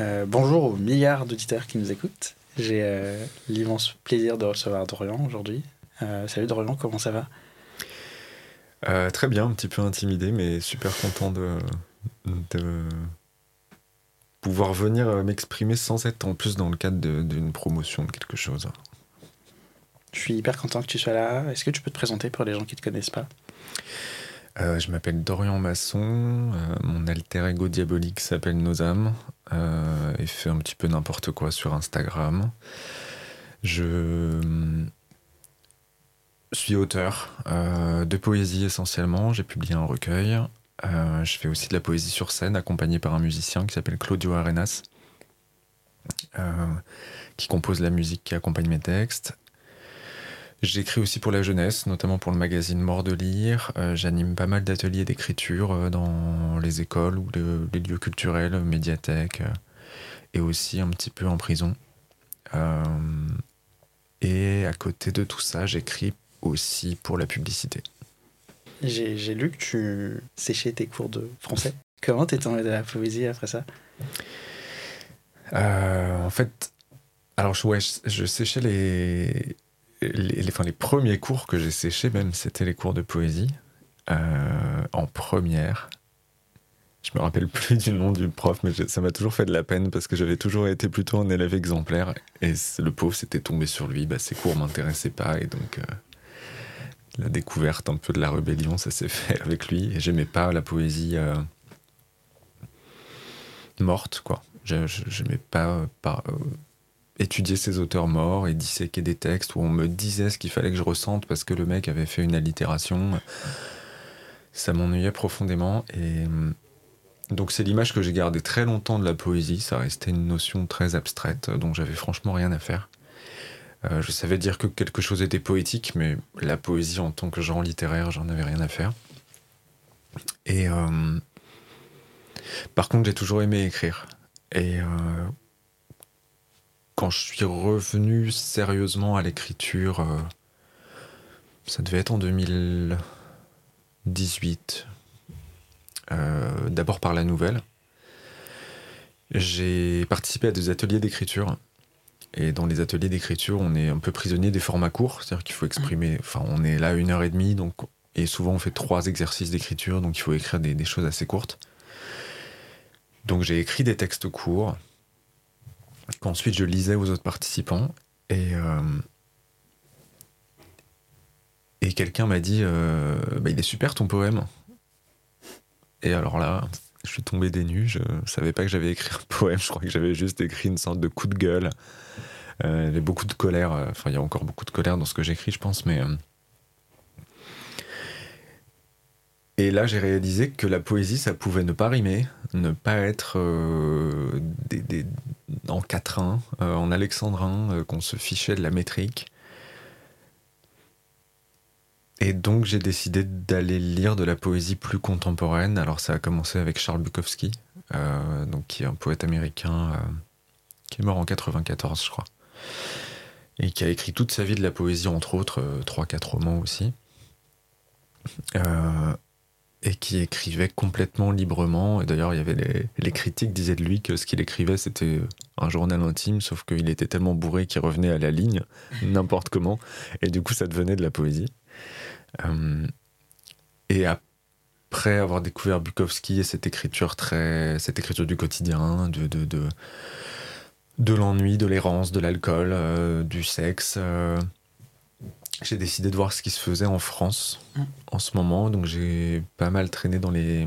Euh, bonjour aux milliards d'auditeurs qui nous écoutent. J'ai euh, l'immense plaisir de recevoir Dorian aujourd'hui. Euh, salut Dorian, comment ça va? Très bien, un petit peu intimidé, mais super content de, de pouvoir venir m'exprimer sans être en plus dans le cadre d'une promotion de quelque chose. Je suis hyper content que tu sois là. Est-ce que tu peux te présenter pour les gens qui ne te connaissent pas? Euh, je m'appelle Dorian Masson, euh, mon alter ego diabolique s'appelle Nosam euh, et fait un petit peu n'importe quoi sur Instagram. Je suis auteur de poésie essentiellement, j'ai publié un recueil. Je fais aussi de la poésie sur scène accompagné par un musicien qui s'appelle Claudio Arenas qui compose la musique qui accompagne mes textes. J'écris aussi pour la jeunesse, notamment pour le magazine Mort de Lire. Euh, J'anime pas mal d'ateliers d'écriture euh, dans les écoles ou le- les lieux culturels, médiathèques, euh, et aussi un petit peu en prison. Euh, et à côté de tout ça, j'écris aussi pour la publicité. J'ai lu que tu séchais tes cours de français. Comment t'es tombé de la poésie après ça? Euh, en fait, alors ouais, je, je séchais les, les, enfin, les premiers cours que j'ai séchés, même, c'était les cours de poésie euh, en première. Je me rappelle plus du nom du prof, mais ça m'a toujours fait de la peine parce que j'avais toujours été plutôt un élève exemplaire et le pauvre s'était tombé sur lui. Bah, ses cours m'intéressaient pas et donc euh, la découverte un peu de la rébellion, ça s'est fait avec lui. Et j'aimais pas la poésie euh, morte, quoi. J'aimais pas euh, étudier ces auteurs morts et disséquer des textes où on me disait ce qu'il fallait que je ressente parce que le mec avait fait une allitération. Ça m'ennuyait profondément et euh, donc c'est l'image que j'ai gardée très longtemps de la poésie. Ça restait une notion très abstraite dont j'avais franchement rien à faire. Euh, je savais dire que quelque chose était poétique, mais la poésie en tant que genre littéraire, j'en avais rien à faire. Et euh, par contre, j'ai toujours aimé écrire. Et euh, quand je suis revenu sérieusement à l'écriture, euh, ça devait être en 2018, euh, d'abord par la nouvelle. J'ai participé à des ateliers d'écriture. Et dans les ateliers d'écriture, on est un peu prisonnier des formats courts, c'est-à-dire qu'il faut exprimer. Enfin, on est là une heure et demie, donc et souvent on fait trois exercices d'écriture, donc il faut écrire des, des choses assez courtes. Donc j'ai écrit des textes courts qu'ensuite je lisais aux autres participants et euh, et quelqu'un m'a dit euh, bah, il est super ton poème. Et alors là je suis tombé des nues je savais pas que j'avais écrit un poème je crois que j'avais juste écrit une sorte de coup de gueule. Euh, il y avait beaucoup de colère enfin il y a encore beaucoup de colère dans ce que j'écris je pense mais Et là, j'ai réalisé que la poésie, ça pouvait ne pas rimer, ne pas être des- en quatrain, euh, en alexandrin, euh, qu'on se fichait de la métrique. Et donc, j'ai décidé d'aller lire de la poésie plus contemporaine. Alors, ça a commencé avec Charles Bukowski, euh, qui est un poète américain qui est mort en 94, je crois. Et qui a écrit toute sa vie de la poésie, entre autres, euh, trois, quatre romans aussi. Et qui écrivait complètement librement. Et d'ailleurs, il y avait les, les critiques disaient de lui que ce qu'il écrivait, c'était un journal intime, sauf qu'il était tellement bourré qu'il revenait à la ligne, n'importe comment. Et du coup, ça devenait de la poésie. Euh, et après avoir découvert Bukowski et cette écriture très, cette écriture du quotidien, de, de, de, de l'ennui, de l'errance, de l'alcool, euh, du sexe, euh, j'ai décidé de voir ce qui se faisait en France Mm. en ce moment. Donc j'ai pas mal traîné dans les,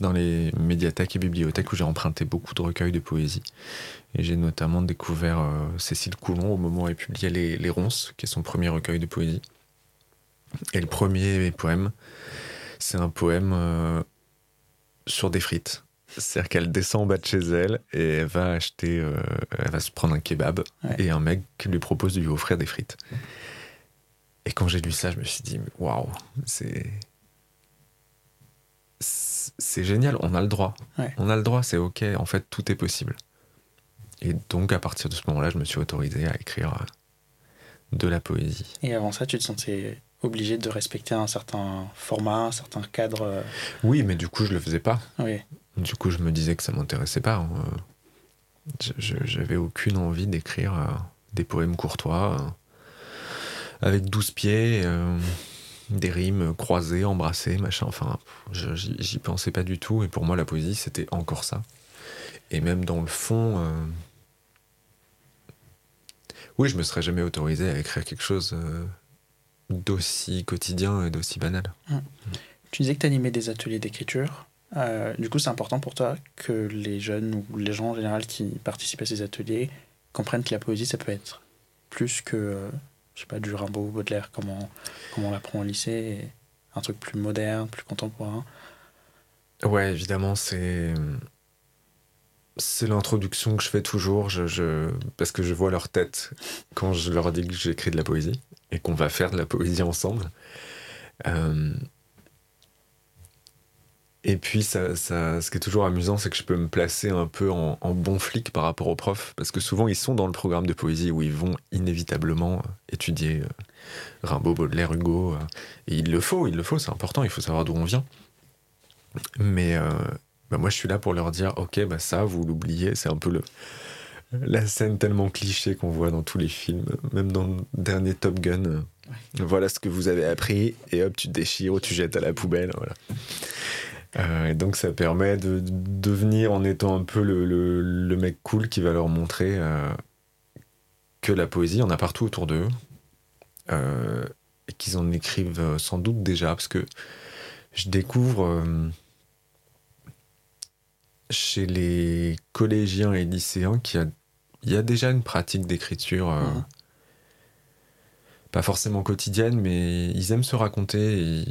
dans les médiathèques et bibliothèques où j'ai emprunté beaucoup de recueils de poésie. Et j'ai notamment découvert euh, Cécile Coulon au moment où elle publiait Les, les Ronces, qui est son premier recueil de poésie. Et le premier poème, c'est un poème euh, sur des frites. C'est-à-dire qu'elle descend en bas de chez elle et elle va acheter, euh, elle va se prendre un kebab Ouais. et un mec lui propose de lui offrir des frites. Et quand j'ai lu ça, je me suis dit, waouh, c'est. c'est- génial, on a le droit. Ouais. On a le droit, c'est ok, en fait, tout est possible. Et donc, à partir de ce moment-là, je me suis autorisé à écrire euh, de la poésie. Et avant ça, tu te sentais obligé de respecter un certain format, un certain cadre. euh, Oui, mais du coup, je le faisais pas. Oui, Du coup, je me disais que ça m'intéressait pas. hein. J'avais aucune envie d'écrire euh, des poèmes courtois avec 12 pieds, euh, des rimes croisées, embrassées, machin. Enfin, j'y pensais pas du tout. Et pour moi, la poésie, c'était encore ça. Et même dans le fond, oui, je me serais jamais autorisé à écrire quelque chose d'aussi quotidien et d'aussi banal. Mmh. Tu disais que tu animais des ateliers d'écriture. Euh, du coup, c'est important pour toi que les jeunes ou les gens en général qui participent à ces ateliers comprennent que la poésie, ça peut être plus que, euh, je sais pas, du Rimbaud Baudelaire, comme on, on l'apprend au lycée, un truc plus moderne, plus contemporain. Ouais, évidemment, c'est. C'est l'introduction que je fais toujours, je, parce que je vois leur tête quand je leur dis que j'écris de la poésie et qu'on va faire de la poésie ensemble. Euh, et puis, ça, ça, ce qui est toujours amusant, c'est que je peux me placer un peu en, bon flic par rapport aux profs, parce que souvent, ils sont dans le programme de poésie où ils vont inévitablement étudier euh, Rimbaud, Baudelaire, Hugo. Euh, et il le faut, il le faut, c'est important, il faut savoir d'où on vient. Mais euh, bah, moi, je suis là pour leur dire, ok, bah ça, vous l'oubliez, c'est un peu le, la scène tellement cliché qu'on voit dans tous les films, même dans le dernier Top Gun. Voilà ce que vous avez appris, et hop, tu te déchires ou tu jettes à la poubelle. Voilà. Euh, et donc ça permet de, devenir en étant un peu le, mec cool qui va leur montrer euh, que la poésie, on a partout autour d'eux. Euh, et qu'ils en écrivent sans doute déjà, parce que je découvre chez les collégiens et lycéens qu'il y, a, déjà une pratique d'écriture. Mmh. Pas forcément quotidienne, mais ils aiment se raconter. Et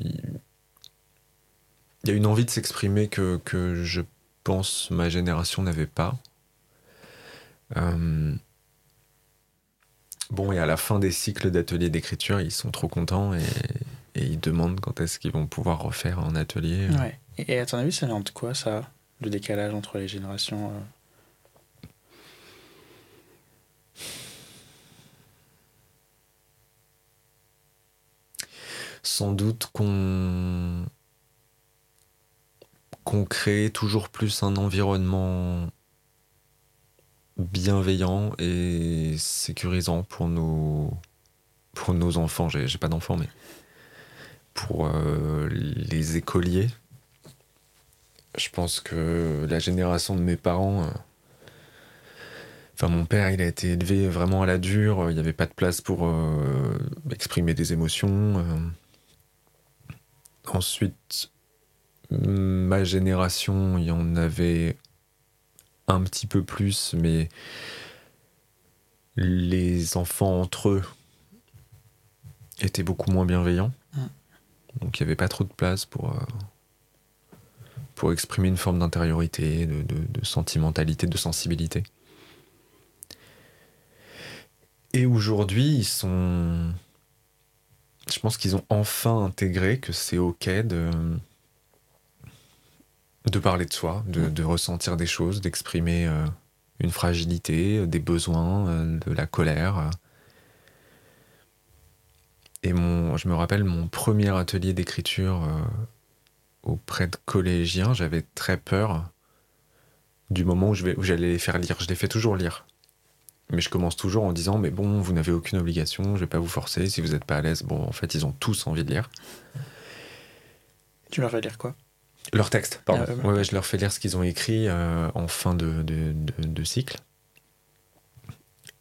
il y a une envie de s'exprimer que, que, je pense ma génération n'avait pas. Euh, bon, et à la fin des cycles d'ateliers d'écriture, ils sont trop contents et, et ils demandent quand est-ce qu'ils vont pouvoir refaire un atelier. Ouais. Et à ton avis, ça vient de quoi, ça Le décalage entre les générations euh Sans doute qu'on qu'on crée toujours plus un environnement bienveillant et sécurisant pour nos, pour nos enfants. J'ai, pas d'enfants, mais pour euh, les écoliers. Je pense que la génération de mes parents. Euh, enfin, mon père, il a été élevé vraiment à la dure. Il n'y avait pas de place pour euh, exprimer des émotions. Ensuite, ma génération, il y en avait un petit peu plus, mais les enfants entre eux étaient beaucoup moins bienveillants. Mm. Donc il n'y avait pas trop de place pour, euh, pour exprimer une forme d'intériorité, de, de, sentimentalité, de sensibilité. Et aujourd'hui, ils sont. Je pense qu'ils ont enfin intégré que c'est OK de de parler de soi, de, ressentir des choses, d'exprimer euh, une fragilité, des besoins, euh, de la colère. Et mon, je me rappelle mon premier atelier d'écriture euh, auprès de collégiens, j'avais très peur du moment où, j'allais les faire lire. Je les fais toujours lire. Mais je commence toujours en disant, mais bon, vous n'avez aucune obligation, je vais pas vous forcer, si vous n'êtes pas à l'aise. Bon, en fait, ils ont tous envie de lire. Tu leur fais lire quoi? Leur texte, pardon. Ah, ouais, je leur fais lire ce qu'ils ont écrit euh, en fin de, de, de, cycle.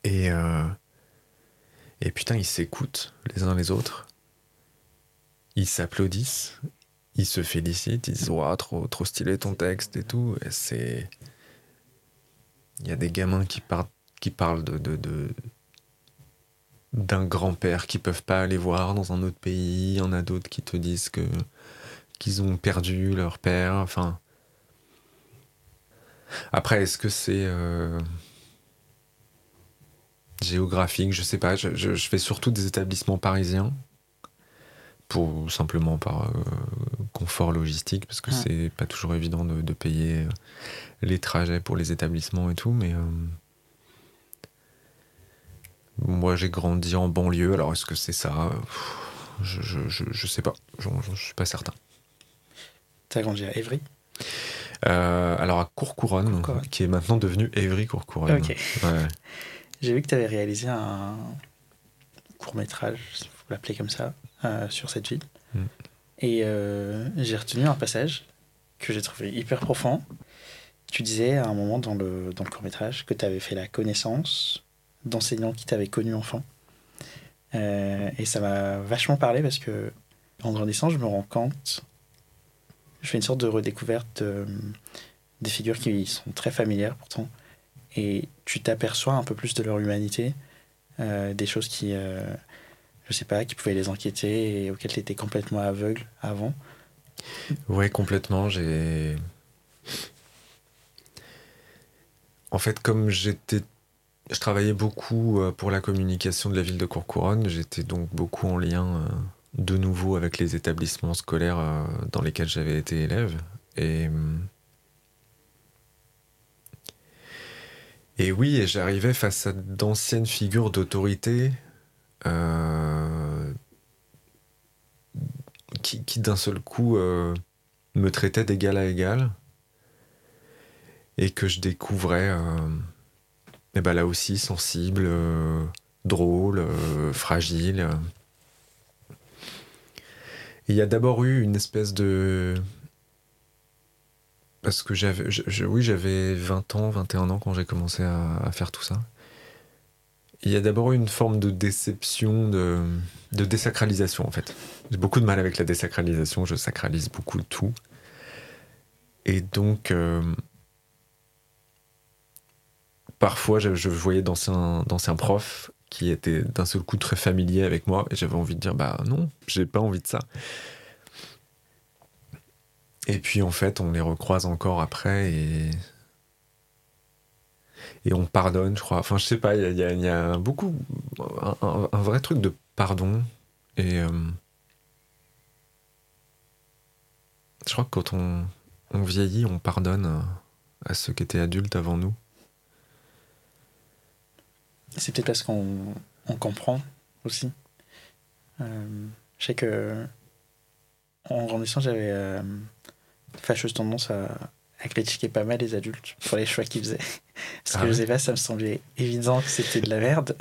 Et, euh, et putain, ils s'écoutent les uns les autres. Ils s'applaudissent. Ils se félicitent. Ils disent Waouh, trop, trop stylé ton texte et tout. Et c'est. Il y a des gamins qui, partent, qui parlent de, de d'un grand-père qu'ils peuvent pas aller voir dans un autre pays. Il y en a d'autres qui te disent que qu'ils ont perdu leur père. Enfin. Après, est-ce que c'est euh, géographique? Je sais pas. Je, fais surtout des établissements parisiens pour simplement par euh, confort logistique parce que c'est pas toujours évident de, payer euh, les trajets pour les établissements et tout. Mais moi, j'ai grandi en banlieue. Alors, est-ce que c'est ça? Je, je, je, sais pas. Je, je suis pas certain. T'as grandi à Évry? Euh, alors à Courcouronne, Courcouronne. qui est maintenant devenu Évry Courcouronne. Ok. Ouais. J'ai vu que tu avais réalisé un court métrage, il faut l'appeler comme ça, euh, sur cette ville. Mm. Et euh, j'ai retenu un passage que j'ai trouvé hyper profond. Tu disais à un moment dans le, dans le court métrage que tu avais fait la connaissance d'enseignants qui t'avaient connu enfant. Euh, et ça m'a vachement parlé parce que en grandissant, je me rends compte, je fais une sorte de redécouverte de- des figures qui sont très familières pourtant et tu t'aperçois un peu plus de leur humanité, euh, des choses qui, euh, je sais pas, qui pouvaient les inquiéter et auxquelles tu étais complètement aveugle avant. Ouais, complètement. J'ai. En fait, comme j'étais. Je travaillais beaucoup euh, pour la communication de la ville de Courcouronne, j'étais donc beaucoup en lien euh, de nouveau avec les établissements scolaires euh, dans lesquels j'avais été élève. Et. hum, Et oui, et j'arrivais face à d'anciennes figures d'autorité euh, qui, d'un seul coup euh, me traitaient d'égal à égal et que je découvrais euh, ben là aussi sensible, euh, drôle, euh, fragile. Il y a d'abord eu une espèce de... Parce que j'avais, oui, j'avais 20 ans, 21 ans quand j'ai commencé à, faire tout ça. Il y a d'abord eu une forme de déception, de, de désacralisation en fait. J'ai beaucoup de mal avec la désacralisation, je sacralise beaucoup tout. Et donc, euh, parfois, je, je voyais d'anciens profs qui étaient d'un seul coup très familiers avec moi et j'avais envie de dire, bah non, j'ai pas envie de ça. Et puis en fait, on les recroise encore après et. Et on pardonne, je crois. Enfin, je sais pas, il y a, beaucoup. Un, vrai truc de pardon. Et. euh, je crois que quand on, on vieillit, on pardonne à ceux qui étaient adultes avant nous. C'est peut-être parce qu'on on comprend aussi. Euh, je sais que en grandissant, j'avais euh, fâcheuse tendance à, à critiquer pas mal les adultes pour les choix qu'ils faisaient. Parce Ah que je sais pas, ça me semblait évident que c'était de la merde.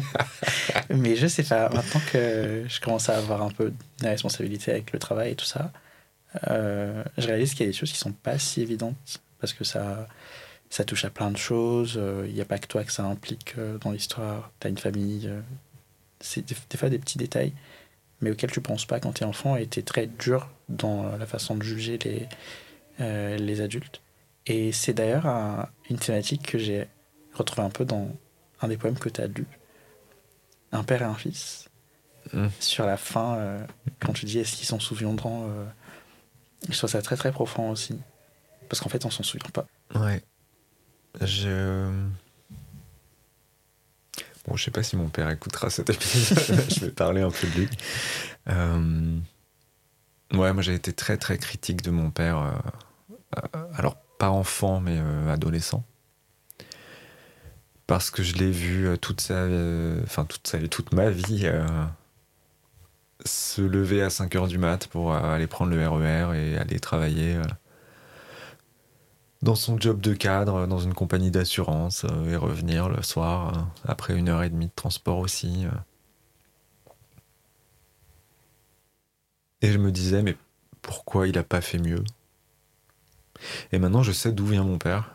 Mais je sais pas, maintenant que je commence à avoir un peu de responsabilité avec le travail et tout ça, euh, je réalise qu'il y a des choses qui sont pas si évidentes parce que ça, ça touche à plein de choses. euh, Il n'y a pas que toi que ça implique euh, dans l'histoire. Tu as une famille. euh, c'est des, des fois des petits détails, mais auxquels tu penses pas quand tu es enfant et tu es très dur dans la façon de juger les, euh, les adultes. Et c'est d'ailleurs un- une thématique que j'ai retrouvée un peu dans un des poèmes que tu as lu, Un père et un fils. Mm. Sur la fin, euh, quand tu dis est-ce qu'ils s'en souviendront, euh, je trouve ça très très profond aussi. Parce qu'en fait, on s'en souvient pas. Ouais. Je. Bon, je sais pas si mon père écoutera cet épisode. je vais parler de lui. Euh, Ouais, moi j'ai été très très critique de mon père. euh, Alors, pas enfant, mais euh, adolescent. Parce que je l'ai vu toute sa. Enfin, toute sa toute ma vie. se lever à 5 heures du mat pour aller prendre le RER et aller travailler. Dans son job de cadre, dans une compagnie d'assurance, euh, et revenir le soir, euh, après une heure et demie de transport aussi. euh. Et je me disais, mais pourquoi il n'a pas fait mieux? Et maintenant, je sais d'où vient mon père.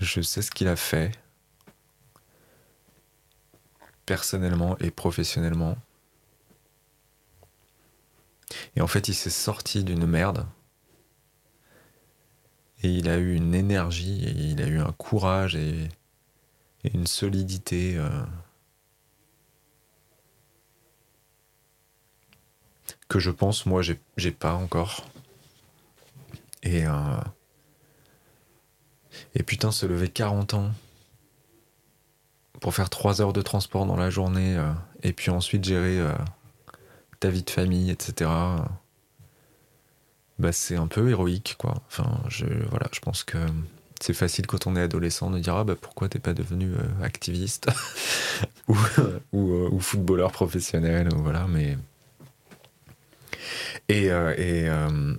Je sais ce qu'il a fait, personnellement et professionnellement. Et en fait, il s'est sorti d'une merde. Et il a eu une énergie, et il a eu un courage et, une solidité. euh, que je pense, moi, j'ai pas encore. Et, euh, et putain, se lever 40 ans pour faire 3 heures de transport dans la journée, euh, et puis ensuite gérer ta vie de famille, etc. Bah, c'est un peu héroïque, quoi. Enfin, je, voilà, je pense que c'est facile quand on est adolescent de dire ah bah pourquoi t'es pas devenu euh, activiste ou, ou, euh, ou footballeur professionnel ou voilà mais Et, euh, et euh,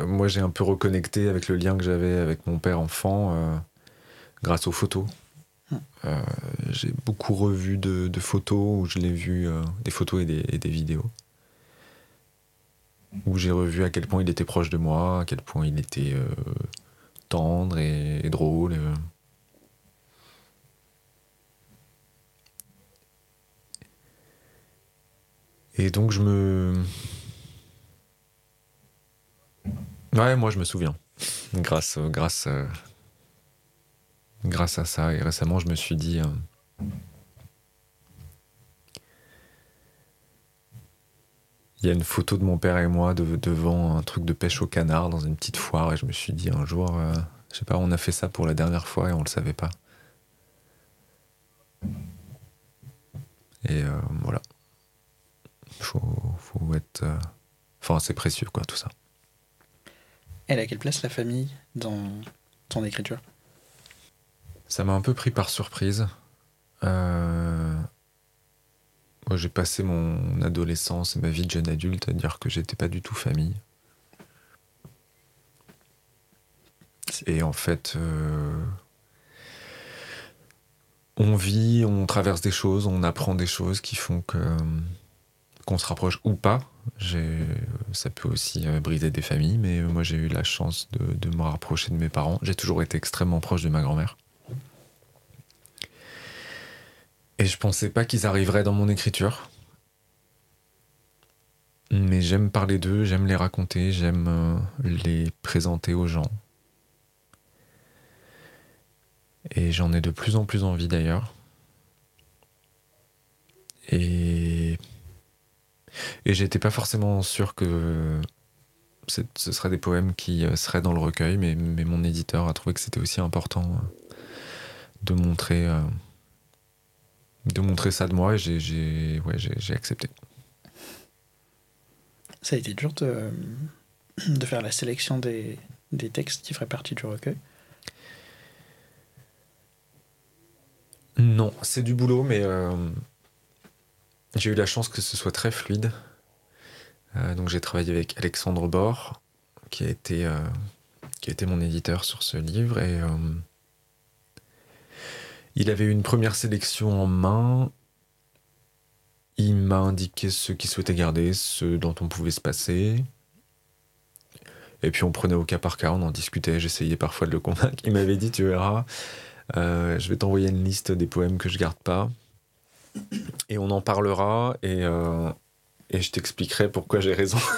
moi, j'ai un peu reconnecté avec le lien que j'avais avec mon père enfant euh, grâce aux photos. Euh, j'ai beaucoup revu de, de photos où je l'ai vu, euh, des photos et des, et des vidéos. Où j'ai revu à quel point il était proche de moi, à quel point il était euh, tendre et, drôle. euh. Et donc je me... Ouais, moi je me souviens. Grâce, grâce, euh, grâce à ça. Et récemment, je me suis dit. Il y a une photo de mon père et moi de- devant un truc de pêche au canard dans une petite foire. Et je me suis dit un jour, euh, je sais pas, on a fait ça pour la dernière fois et on le savait pas. Et euh, voilà. Faut, faut être. euh, Enfin, c'est précieux, quoi, tout ça. Elle a quelle place la famille dans ton écriture? Ça m'a un peu pris par surprise. Euh, Moi, j'ai passé mon adolescence et ma vie de jeune adulte à dire que j'étais pas du tout famille. Et en fait, euh, on vit, on traverse des choses, on apprend des choses qui font que qu'on se rapproche ou pas. Ça peut aussi euh, briser des familles, mais euh, moi j'ai eu la chance de, de me rapprocher de mes parents. J'ai toujours été extrêmement proche de ma grand-mère. Et je pensais pas qu'ils arriveraient dans mon écriture. Mais j'aime parler d'eux, j'aime les raconter, j'aime euh, les présenter aux gens. Et j'en ai de plus en plus envie d'ailleurs. Et, et j'étais pas forcément sûr que ce seraient des poèmes qui euh, seraient dans le recueil, mais, mon éditeur a trouvé que c'était aussi important euh, de montrer, de montrer ça de moi et j'ai, j'ai, ouais, j'ai, j'ai accepté. Ça a été dur de, de faire la sélection des, des textes qui feraient partie du recueil? Non, c'est du boulot, mais euh, j'ai eu la chance que ce soit très fluide. Euh, donc j'ai travaillé avec Alexandre Bord, qui a été, euh, qui a été mon éditeur sur ce livre, et il avait une première sélection en main. Il m'a indiqué ce qu'il souhaitait garder, ce dont on pouvait se passer. Et puis on prenait au cas par cas, on en discutait, j'essayais parfois de le convaincre. Il m'avait dit, tu verras, euh, je vais t'envoyer une liste des poèmes que je garde pas. Et on en parlera et, euh, et je t'expliquerai pourquoi j'ai raison.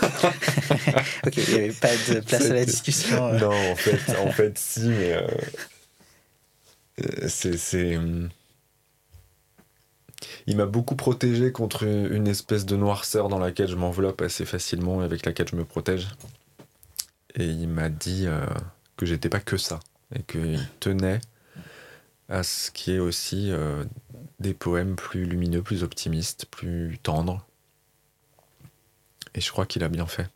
Ok, il n'y avait pas de place à la discussion. euh. non, en fait, en fait, si, mais c'est, c'est, hum, il m'a beaucoup protégé contre une espèce de noirceur dans laquelle je m'enveloppe assez facilement et avec laquelle je me protège. Et il m'a dit euh, que j'étais pas que ça et qu'il tenait à ce qui est aussi euh, des poèmes plus lumineux, plus optimistes, plus tendres. Et je crois qu'il a bien fait.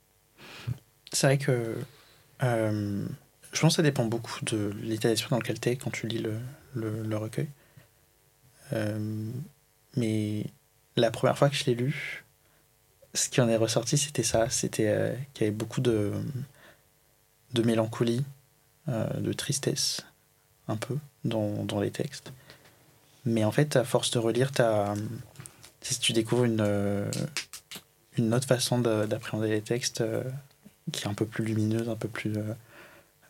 C'est vrai que euh, je pense que ça dépend beaucoup de l'état d'esprit dans lequel tu es quand tu lis le, le, recueil. Euh, mais la première fois que je l'ai lu, ce qui en est ressorti, c'était ça. C'était euh, qu'il y avait beaucoup de, de mélancolie, euh, de tristesse, un peu, dans, dans les textes. Mais en fait, à force de relire, si tu découvres une, une autre façon de- d'appréhender les textes qui est un peu plus lumineuse, un peu plus.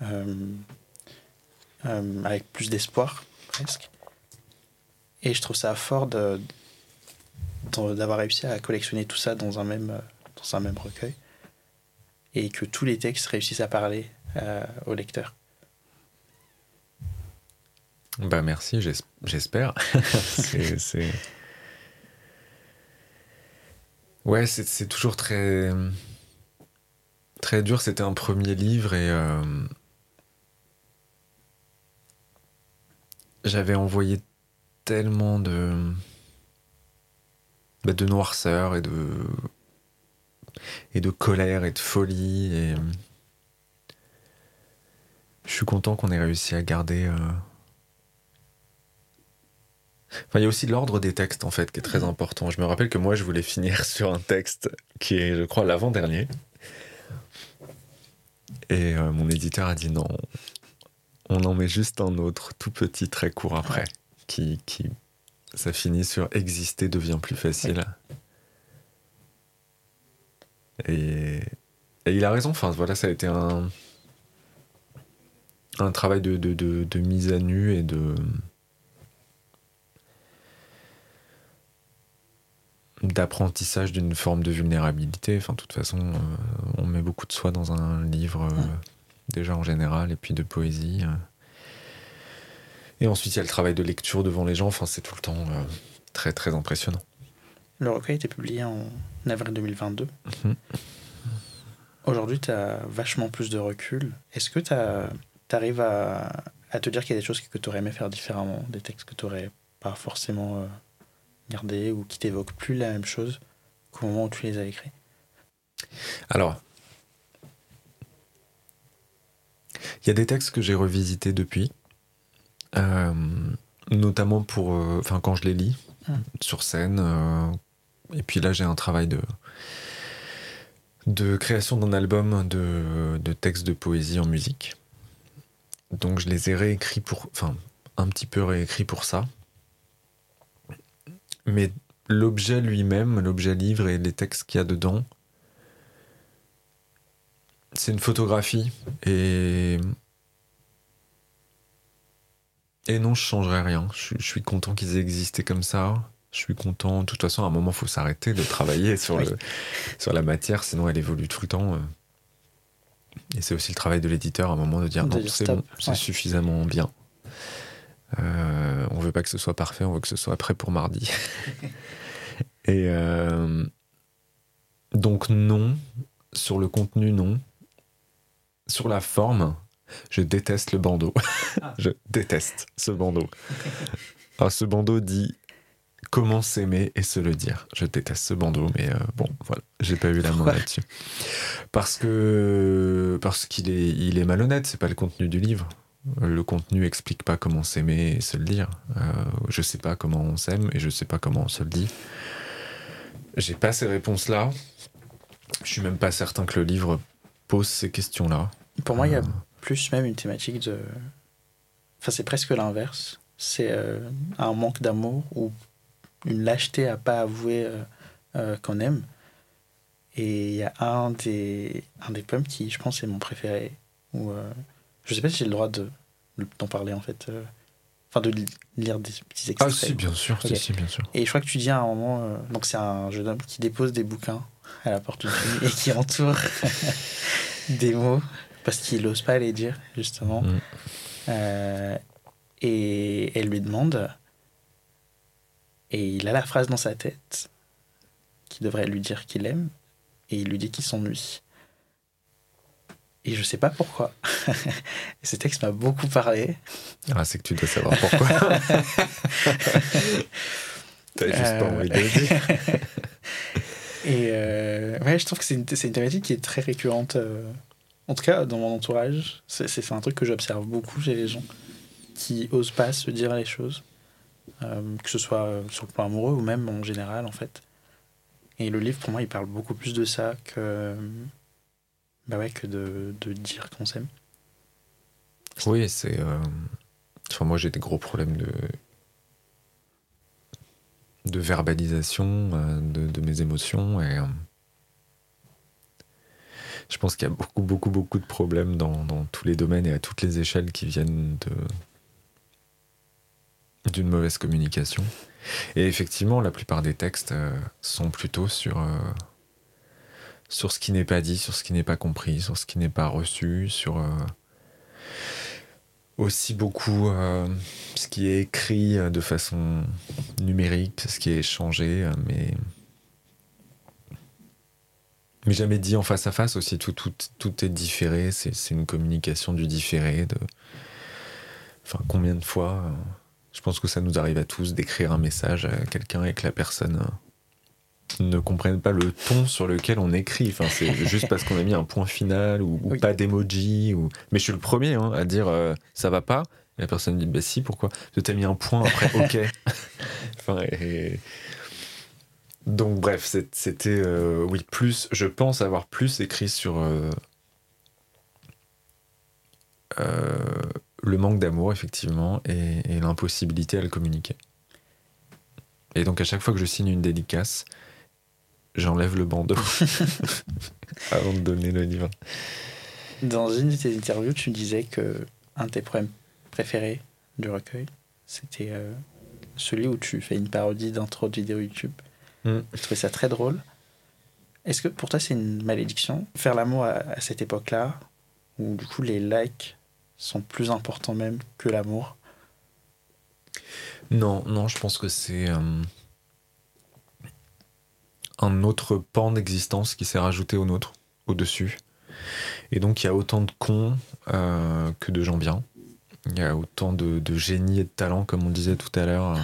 Euh, euh, avec plus d'espoir, presque. Et je trouve ça fort de- d'avoir réussi à collectionner tout ça dans un même, dans un même recueil. Et que tous les textes réussissent à parler euh, au lecteur. Bah merci, j'es- j'espère. c'est, Ouais, c'est, c'est toujours très très dur. C'était un premier livre et euh, j'avais envoyé tellement de bah, de noirceur et de et de colère et de folie et je suis content qu'on ait réussi à garder. euh, Enfin, il y a aussi l'ordre des textes, en fait, qui est très Mhm. important. Je me rappelle que moi, je voulais finir sur un texte qui est, je crois, l'avant-dernier. Et euh, mon éditeur a dit non, on en met juste un autre, tout petit, très court après, qui, qui, ça finit sur exister devient plus facile. Et, et il a raison, enfin, voilà, ça a été un, un travail de, de, de, de mise à nu et de. d'apprentissage d'une forme de vulnérabilité. Enfin, de toute façon, euh, on met beaucoup de soi dans un livre, euh. Déjà en général, et puis de poésie. euh. Et ensuite, il y a le travail de lecture devant les gens. Enfin, c'est tout le temps euh, très, très impressionnant. Le recueil a été publié en avril 2022. Mhm. Aujourd'hui, tu as vachement plus de recul. Est-ce que tu arrives à, à te dire qu'il y a des choses que tu aurais aimé faire différemment, des textes que tu n'aurais pas forcément euh, gardés ou qui t'évoquent plus la même chose qu'au moment où tu les as écrits? Alors, il y a des textes que j'ai revisités depuis, euh, notamment pour, euh, enfin, quand je les lis Mm. sur scène. euh, et puis là, j'ai un travail de de création d'un album de, de textes de poésie en musique. Donc, je les ai réécrits pour, enfin, un petit peu réécrits pour ça. Mais l'objet lui-même, l'objet livre et les textes qu'il y a dedans, c'est une photographie et et non je changerai rien. Je, suis- je suis content qu'ils aient existé comme ça. Je suis content. De toute façon à un moment il faut s'arrêter de travailler sur Oui. le sur la matière sinon elle évolue tout le temps euh. et c'est aussi le travail de l'éditeur à un moment de dire De non c'est bon c'est ouais. suffisamment bien. Euh, on veut pas que ce soit parfait on veut que ce soit prêt pour mardi. Et euh, donc non. Sur le contenu non sur la forme, je déteste le bandeau. Ah. je déteste ce bandeau. Alors, ce bandeau dit comment s'aimer et se le dire. Je déteste ce bandeau, mais euh, bon, voilà, j'ai pas eu la main là-dessus. Parce que parce qu'il est il est malhonnête. C'est pas le contenu du livre. Le contenu explique pas comment s'aimer et se le dire. Euh, je sais pas comment on s'aime et je sais pas comment on se le dit. J'ai pas ces réponses-là. Je suis même pas certain que le livre pose ces questions-là. Pour moi, il y a Euh, plus même une thématique de. Enfin, c'est presque l'inverse. C'est euh, un manque d'amour ou une lâcheté à pas avouer euh, euh, qu'on aime. Et il y a un des, un des poèmes qui, je pense, est mon préféré. Où, je sais pas si j'ai le droit de d'en parler en fait. Enfin, de li- lire des petits Ah extraits. si, bien sûr, si, Ok. si, bien sûr. Et je crois que tu dis à un moment, donc c'est un jeune homme qui dépose des bouquins à la porte fille et qui entoure des mots parce qu'il n'ose pas les dire, justement. Mm. Euh, et elle lui demande, et il a la phrase dans sa tête qui devrait lui dire qu'il aime, et il lui dit qu'il s'ennuie. Et je sais pas pourquoi. ce texte m'a beaucoup parlé. Ah, c'est que tu dois savoir pourquoi. T'as juste pas Euh, envie de le dire. Et euh, ouais, je trouve que c'est une, c'est une thématique qui est très récurrente. En tout cas, dans mon entourage, c'est un truc que j'observe beaucoup chez les gens qui osent pas se dire les choses, euh, que ce soit euh, sur le plan amoureux ou même en général, en fait. Et le livre, pour moi, il parle beaucoup plus de ça que, bah ouais, que de, de dire qu'on s'aime. Oui, c'est. euh, Enfin, moi, j'ai des gros problèmes de de verbalisation de, de mes émotions et je pense qu'il y a beaucoup beaucoup beaucoup de problèmes dans, dans tous les domaines et à toutes les échelles qui viennent d'une mauvaise communication. Et effectivement la plupart des textes euh, sont plutôt sur euh, sur ce qui n'est pas dit sur ce qui n'est pas compris sur ce qui n'est pas reçu sur euh, aussi beaucoup ce qui est écrit de façon numérique, ce qui est échangé, mais mais jamais dit en face à face aussi. Tout, tout, tout est différé. C'est c'est une communication du différé. De... Enfin, combien de fois euh, Je pense que ça nous arrive à tous d'écrire un message à quelqu'un et que la personne euh, ne comprenne pas le ton sur lequel on écrit. Enfin, c'est juste parce qu'on a mis un point final ou, ou Oui. pas d'emoji. Ou... Mais je suis le premier hein, à dire euh, ça va pas. Et la personne dit bah si, pourquoi? Tu t'as mis un point après, ok. Enfin, et... Donc bref, c'était euh, oui plus. Je pense avoir plus écrit sur euh, euh, le manque d'amour effectivement et, et l'impossibilité à le communiquer. Et donc à chaque fois que je signe une dédicace, j'enlève le bandeau avant de donner le livre. Dans une de tes interviews, tu disais que un de tes poèmes préférés du recueil, c'était celui où tu fais une parodie d'intro de vidéo YouTube. Mm. Je trouvais ça très drôle. Est-ce que pour toi c'est une malédiction Faire l'amour à, à cette époque-là, où du coup les likes sont plus importants même que l'amour? Non, non, je pense que c'est euh, un autre pan d'existence qui s'est rajouté au nôtre, au-dessus. Et donc il y a autant de cons euh, que de gens bien. Il y a autant de, de génie et de talent, comme on disait tout à l'heure, euh,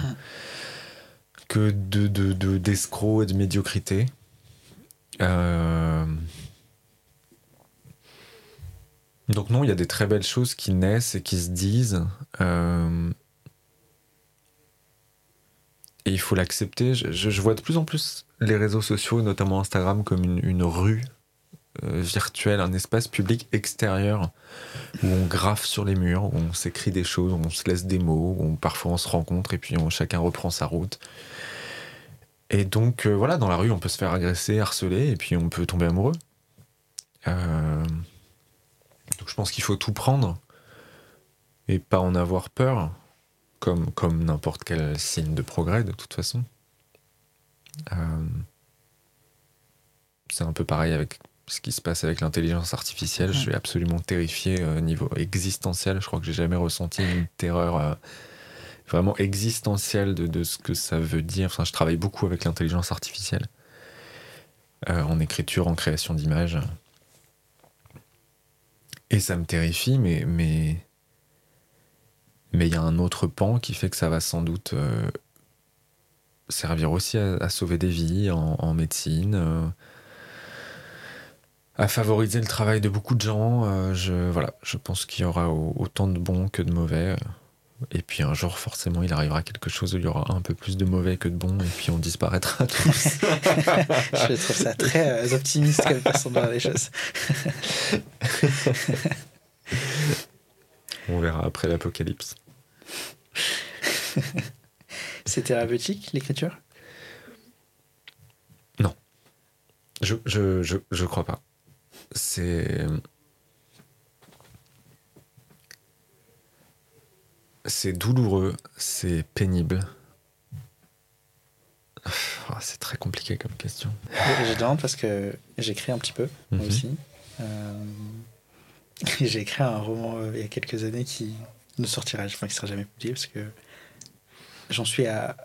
que de, de, de- d'escrocs et de médiocrité. Euh, Donc non, il y a des très belles choses qui naissent et qui se disent. euh, Et il faut l'accepter. Je, vois de plus en plus les réseaux sociaux, notamment Instagram, comme une rue euh, virtuelle, un espace public extérieur où on graffe sur les murs, où on s'écrit des choses, où on se laisse des mots, où parfois on se rencontre et puis chacun reprend sa route. Et donc euh, voilà, dans la rue, on peut se faire agresser, harceler et puis on peut tomber amoureux. Euh, donc je pense qu'il faut tout prendre et pas en avoir peur, comme, n'importe quel signe de progrès de toute façon. C'est un peu pareil avec ce qui se passe avec l'intelligence artificielle. Je suis absolument terrifié au niveau existentiel. Je crois que j'ai jamais ressenti une terreur euh, vraiment existentielle de, de ce que ça veut dire. Enfin, je travaille beaucoup avec l'intelligence artificielle euh, en écriture, en création d'images. Et ça me terrifie, mais mais mais il y a un autre pan qui fait que ça va sans doute euh, servir aussi à, à sauver des vies en, en médecine, euh, à favoriser le travail de beaucoup de gens. euh, je voilà, je pense qu'il y aura au- autant de bons que de mauvais. Et puis un jour, forcément, il arrivera quelque chose où il y aura un peu plus de mauvais que de bons, et puis on disparaîtra tous. Je trouve ça très euh, optimiste comme façon de voir les choses. on verra après l'apocalypse. C'est thérapeutique l'écriture? Je, je, je, je crois pas. C'est. C'est douloureux, c'est pénible. Ah, c'est très compliqué comme question. Je demande parce que j'écris un petit peu, moi Mhm. aussi. Euh, J'ai écrit un roman euh, il y a quelques années qui ne sortira, enfin, qui sera jamais publié parce que j'en suis à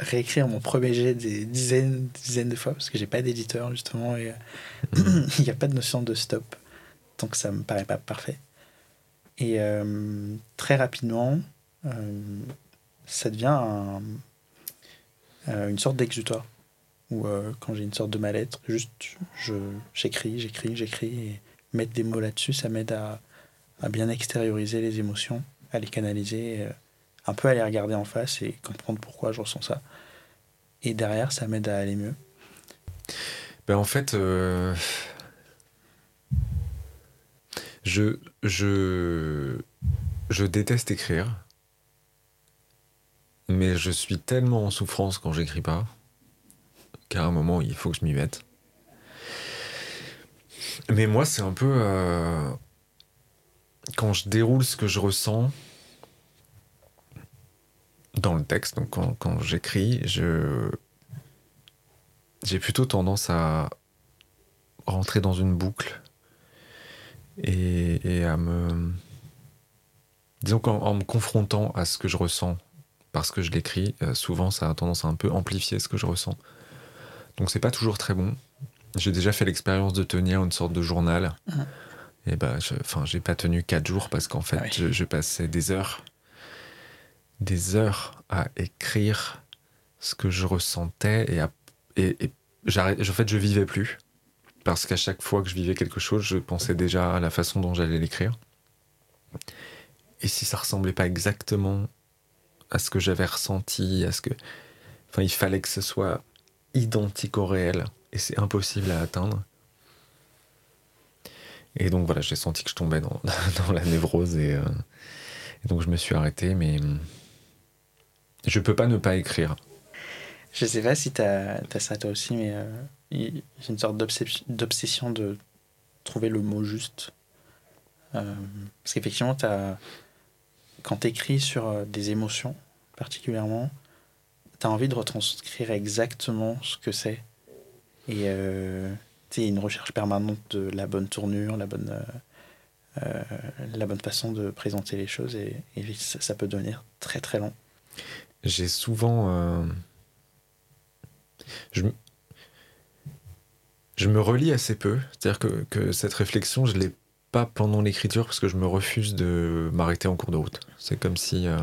réécrire mon premier jet des dizaines, dizaines de fois parce que j'ai pas d'éditeur justement et euh, il n'y a pas de notion de stop donc ça me paraît pas parfait. Et euh, très rapidement, euh, ça devient un- euh, une sorte d'exutoire où quand j'ai une sorte de mal-être, juste je j'écris, j'écris, j'écris et mettre des mots là-dessus, ça m'aide à, à bien extérioriser les émotions, à les canaliser, un peu à les regarder en face et comprendre pourquoi je ressens ça. Et derrière, ça m'aide à aller mieux. Ben en fait, euh, je, je, je déteste écrire, mais je suis tellement en souffrance quand j'écris pas qu'à un moment il faut que je m'y mette. Mais moi, c'est un peu euh, quand je déroule ce que je ressens dans le texte, donc quand, quand j'écris, je j'ai plutôt tendance à rentrer dans une boucle et, et à me. Disons qu'en en me confrontant à ce que je ressens parce que je l'écris, euh, souvent ça a tendance à un peu amplifier ce que je ressens. Donc c'est pas toujours très bon. J'ai déjà fait l'expérience de tenir une sorte de journal. Mhm. Et bah, je- enfin, j'ai pas tenu quatre jours parce qu'en fait, Ah oui. je, je passais des heures, des heures à écrire ce que je ressentais et à et, et j'arrête- en fait, je vivais plus. Parce qu'à chaque fois que je vivais quelque chose, je pensais déjà à la façon dont j'allais l'écrire. Et si ça ressemblait pas exactement à ce que j'avais ressenti, à ce que. Enfin, il fallait que ce soit identique au réel et c'est impossible à atteindre. Et donc voilà, j'ai senti que je tombais dans, la névrose et, euh, et, donc je me suis arrêté, mais je peux pas ne pas écrire. Je sais pas si tu as, ça toi aussi, mais j'ai une sorte d'obsession de trouver le mot juste. Euh, parce qu'effectivement, quand tu écris sur euh, des émotions particulièrement, tu as envie de retranscrire exactement ce que c'est. Et euh, tu une recherche permanente de la bonne tournure, la bonne, euh, la bonne façon de présenter les choses, et, ça, peut devenir très très long. J'ai souvent. Je, je me relis assez peu. C'est-à-dire que, que, cette réflexion, je l'ai pas pendant l'écriture parce que je me refuse de m'arrêter en cours de route. C'est comme si euh,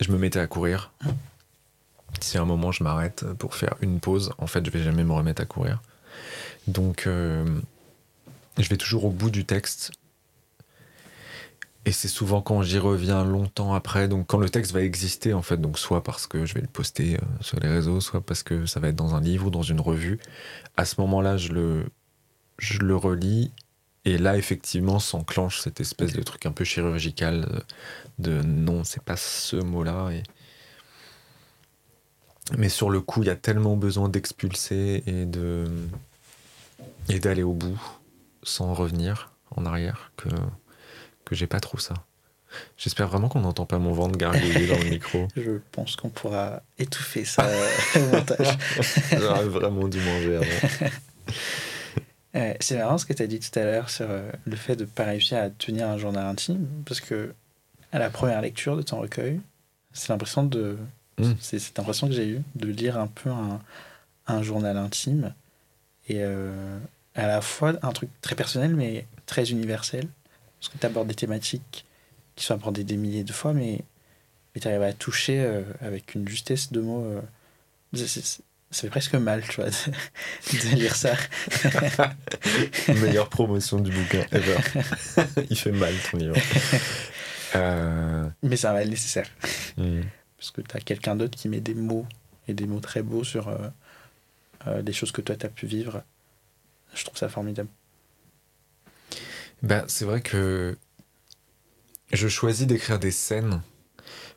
je me mettais à courir. Si à un moment je m'arrête pour faire une pause, en fait, je vais jamais me remettre à courir. Donc, euh, je vais toujours au bout du texte. Et c'est souvent quand j'y reviens longtemps après, donc quand le texte va exister, en fait, donc soit parce que je vais le poster euh, sur les réseaux, soit parce que ça va être dans un livre ou dans une revue. À ce moment-là, je le, je le relis. Et là effectivement s'enclenche cette espèce de truc un peu chirurgical de, non c'est pas ce mot là et... mais sur le coup il y a tellement besoin d'expulser et de et d'aller au bout sans revenir en arrière que que j'ai pas trop ça J'espère vraiment qu'on n'entend pas mon ventre gargouiller dans le micro. Je pense qu'on pourra étouffer ça au montage. J'aurais vraiment dû manger avant. Euh, c'est marrant ce que tu as dit tout à l'heure sur euh, le fait de ne pas réussir à tenir un journal intime, parce que à la première lecture de ton recueil, c'est l'impression de, hmm. c'est cette impression que j'ai eue de lire un peu un, un journal intime et euh, à la fois un truc très personnel mais très universel, parce que tu abordes des thématiques qui sont abordées des milliers de fois, mais, mais tu arrives à toucher avec une justesse de mots ça fait presque mal, tu vois, de, lire ça. Meilleure promotion du bouquin ever. Il fait mal ton livre. Euh... Mais c'est un mal nécessaire. Hmm. Parce que tu as quelqu'un d'autre qui met des mots, et des mots très beaux sur euh, euh, des choses que toi tu as pu vivre. Je trouve ça formidable. Ben, c'est vrai que je choisis d'écrire des scènes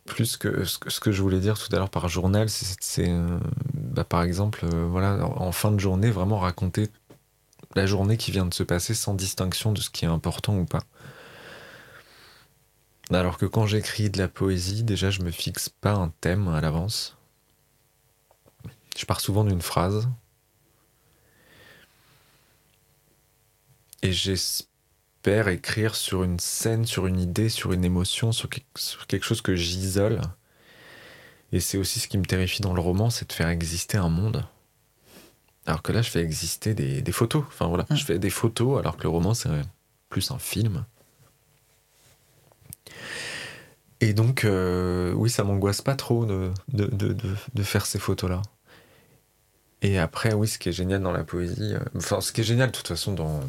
plus que ce, que je voulais dire tout à l'heure par journal, c'est euh, bah, par exemple, euh, voilà, en fin de journée, vraiment raconter la journée qui vient de se passer sans distinction de ce qui est important ou pas. Alors que quand j'écris de la poésie, déjà je me fixe pas un thème à l'avance. Je pars souvent d'une phrase. Et j'espère écrire sur une scène, sur une idée, sur une émotion, sur, quelque chose que j'isole. Et c'est aussi ce qui me terrifie dans le roman, c'est de faire exister un monde. Alors que là, je fais exister des, photos. Enfin voilà, je fais des photos, alors que le roman, c'est plus un film. Et donc, euh, oui, ça m'angoisse pas trop de, de, de, de faire ces photos-là. Et après, oui, ce qui est génial dans la poésie, euh, enfin, ce qui est génial de toute façon dans,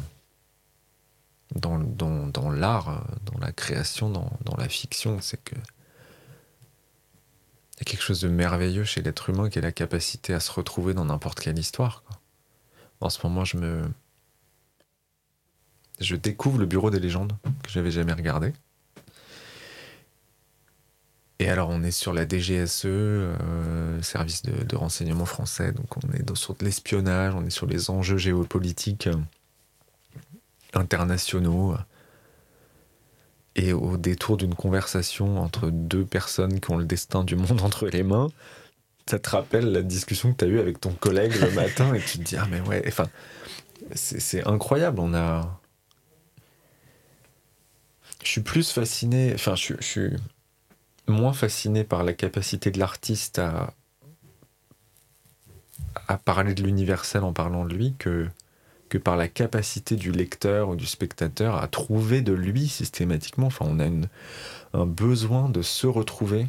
dans, dans, dans l'art, dans la création, dans, dans la fiction, c'est que il y a quelque chose de merveilleux chez l'être humain qui est la capacité à se retrouver dans n'importe quelle histoire. En ce moment, je me. Je découvre le bureau des légendes que j'avais jamais regardé. Et alors, on est sur la DGSE, euh, service de, de, renseignement français, donc on est sur l'espionnage, on est sur les enjeux géopolitiques internationaux. Et au détour d'une conversation entre deux personnes qui ont le destin du monde entre les mains, ça te rappelle la discussion que tu as eue avec ton collègue le matin et tu te dis Ah, mais ouais, enfin, c'est incroyable. On a. Je suis plus fasciné, enfin, je, je suis moins fasciné par la capacité de l'artiste à, à parler de l'universel en parlant de lui que que par la capacité du lecteur ou du spectateur à trouver de lui systématiquement. Enfin, on a un besoin de se retrouver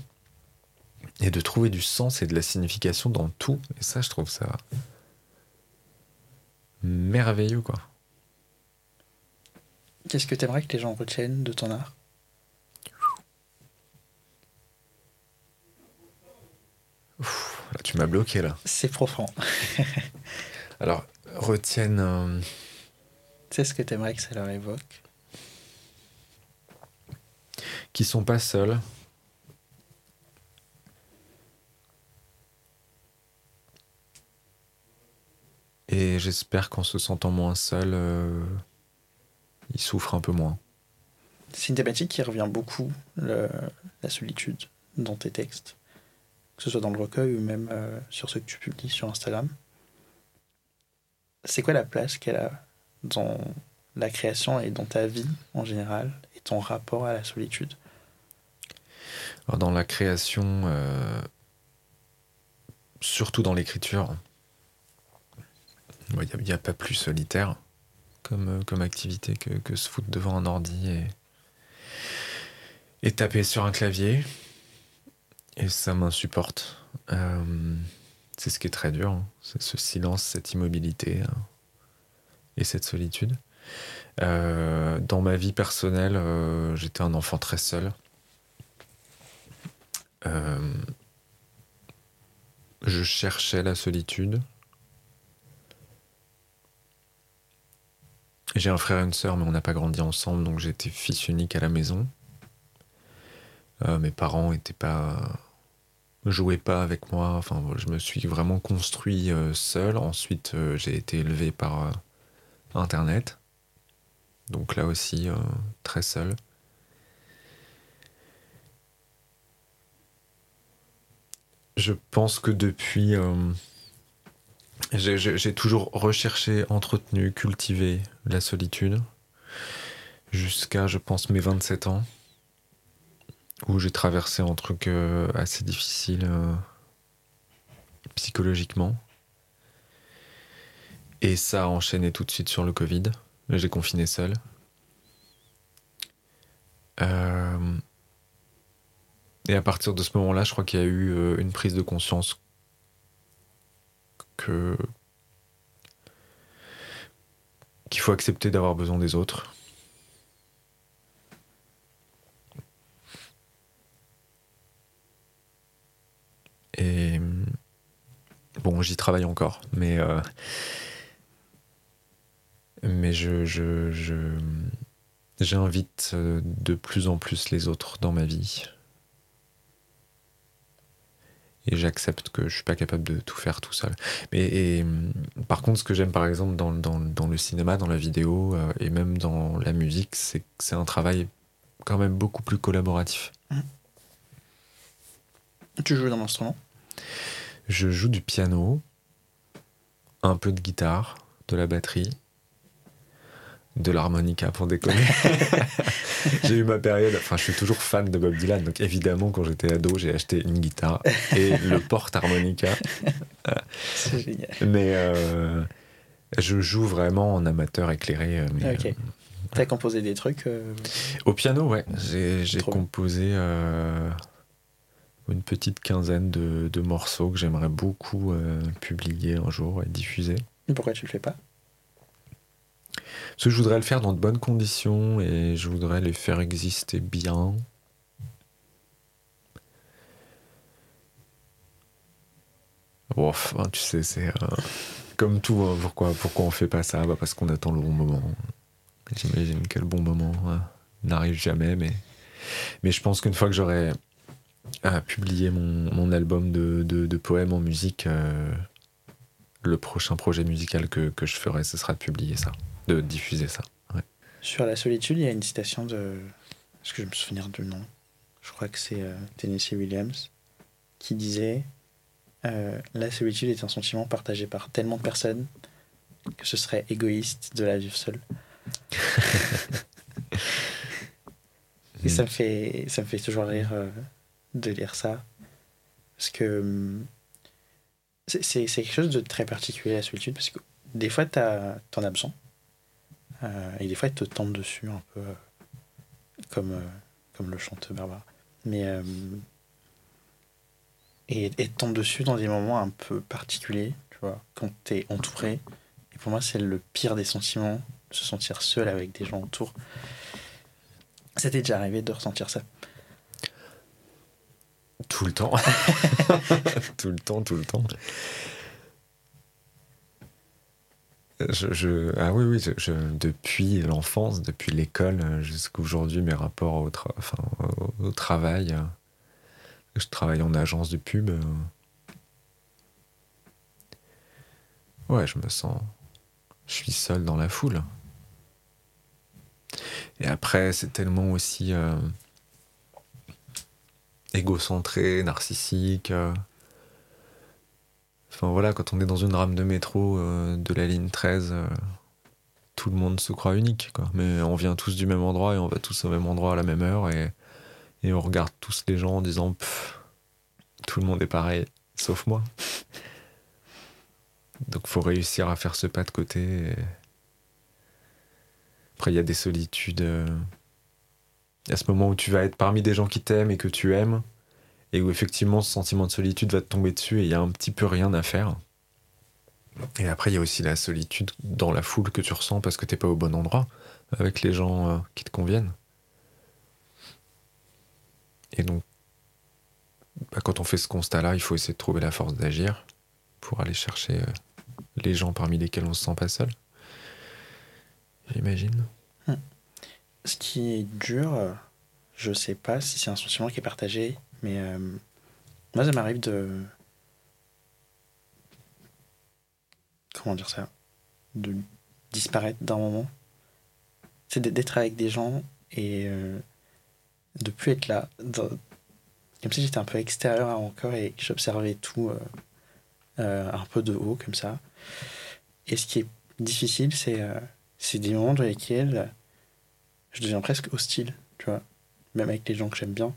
et de trouver du sens et de la signification dans tout. Et ça, je trouve ça merveilleux, quoi. Qu'est-ce que tu aimerais que les gens retiennent de ton art? Tu m'as bloqué là. C'est profond. Alors, retiennent. euh, Tu sais ce que t'aimerais que ça leur évoque? qui sont pas seuls. Et j'espère qu'en se sentant moins seul, euh, ils souffrent un peu moins. C'est une thématique qui revient beaucoup, le- la solitude, dans tes textes, que ce soit dans le recueil ou même euh, sur ce que tu publies sur Instagram. C'est quoi la place qu'elle a dans la création et dans ta vie en général et ton rapport à la solitude? Dans la création, euh, surtout dans l'écriture, il n'y a, pas plus solitaire comme, euh, activité que, se foutre devant un ordi et, et taper sur un clavier. Et ça m'insupporte. Euh, c'est ce qui est très dur, hein. c'est ce silence, cette immobilité hein, et cette solitude. Euh, dans ma vie personnelle, euh, j'étais un enfant très seul. Euh, je cherchais la solitude. J'ai un frère et une sœur, mais on n'a pas grandi ensemble, donc j'étais fils unique à la maison. Mes parents étaient pas jouaient pas avec moi. Enfin, je me suis vraiment construit euh, seul. Ensuite, euh, j'ai été élevé par euh, Internet. Donc là aussi, très seul. Je pense que depuis, j'ai toujours recherché, entretenu, cultivé la solitude jusqu'à, je pense, mes 27 ans, où j'ai traversé un truc euh, assez difficile euh, psychologiquement. Et ça a enchaîné tout de suite sur le Covid. J'ai confiné seul. Euh, et à partir de ce moment-là, je crois qu'il y a eu une prise de conscience que qu'il faut accepter d'avoir besoin des autres. Et bon, j'y travaille encore, mais euh, mais je, je, je- j'invite euh, de plus en plus les autres dans ma vie. Et j'accepte que je suis pas capable de tout faire tout seul. Mais par contre, ce que j'aime par exemple dans, dans, dans le cinéma, dans la vidéo euh, et même dans la musique, c'est que c'est un travail quand même beaucoup plus collaboratif. Tu joues d'un instrument? Je joue du piano, un peu de guitare, de la batterie, de l'harmonica pour déconner. j'ai eu ma période, enfin je suis toujours fan de Bob Dylan, donc évidemment quand j'étais ado j'ai acheté une guitare et le porte-harmonica, C'est génial. mais euh, je joue vraiment en amateur éclairé. euh, mais, Ok. euh, T'as composé des trucs euh, au piano, ouais, j'ai composé une petite quinzaine de, de morceaux que j'aimerais beaucoup euh, publier un jour et diffuser. Pourquoi tu le fais pas? Parce que je voudrais le faire dans de bonnes conditions et je voudrais les faire exister bien. Bon, enfin, tu sais, c'est euh, comme tout. hein, pourquoi, pourquoi on fait pas ça? Bah, Parce qu'on attend le bon moment. J'imagine que le bon moment hein, n'arrive jamais, mais, mais je pense qu'une fois que j'aurai euh, publié mon, mon album de, de- de poèmes en musique, euh, le prochain projet musical que, que je ferai, ce sera de publier ça, de diffuser ça. Sur la solitude, il y a une citation de. Est-ce que je me souviens du nom Je crois que c'est euh, Tennessee Williams qui disait euh, La solitude est un sentiment partagé par tellement de personnes que ce serait égoïste de la vivre seule. Et ça me fait, ça me fait toujours rire euh, de lire ça. Parce que hum, c'est quelque chose de très particulier, la solitude, parce que des fois, t'en as besoin. Euh, et des fois, elle te tombe dessus un peu euh, comme, euh, comme le chante Barbara. Mais. et elle tombe dessus dans des moments un peu particuliers, tu vois, quand t'es entouré. Et pour moi, c'est le pire des sentiments, se sentir seul avec des gens autour. T'est déjà arrivé de ressentir ça Tout le temps. tout le temps, tout le temps. Je, ah oui, oui, je, depuis l'enfance, depuis l'école jusqu'à aujourd'hui, mes rapports au, travail. Je travaille en agence de pub. Ouais, je me sens. Je suis seul dans la foule. Et après, c'est tellement aussi euh, égocentré, narcissique. Euh. Enfin voilà, quand on est dans une rame de métro euh, de la ligne 13, tout le monde se croit unique. Mais on vient tous du même endroit et on va tous au même endroit à la même heure et, on regarde tous les gens en disant tout le monde est pareil, sauf moi. Donc faut réussir à faire ce pas de côté. Après, il y a des solitudes. Euh, il y a ce moment où tu vas être parmi des gens qui t'aiment et que tu aimes, et où effectivement ce sentiment de solitude va te tomber dessus et il y a un petit peu rien à faire. Et après, il y a aussi la solitude dans la foule que tu ressens parce que t'es pas au bon endroit avec les gens euh, qui te conviennent. Et donc, bah, quand on fait ce constat-là, il faut essayer de trouver la force d'agir pour aller chercher euh, les gens parmi lesquels on se sent pas seul j'imagine. Ce qui est dur, euh, je sais pas si c'est un sentiment qui est partagé, mais euh, moi ça m'arrive de. Comment dire ça De disparaître d'un moment. C'est d'être avec des gens et euh, de plus être là. Comme si j'étais un peu extérieur à mon corps et que j'observais tout un peu de haut, comme ça. Et ce qui est difficile, c'est des moments dans lesquels je deviens presque hostile, tu vois, même avec les gens que j'aime bien.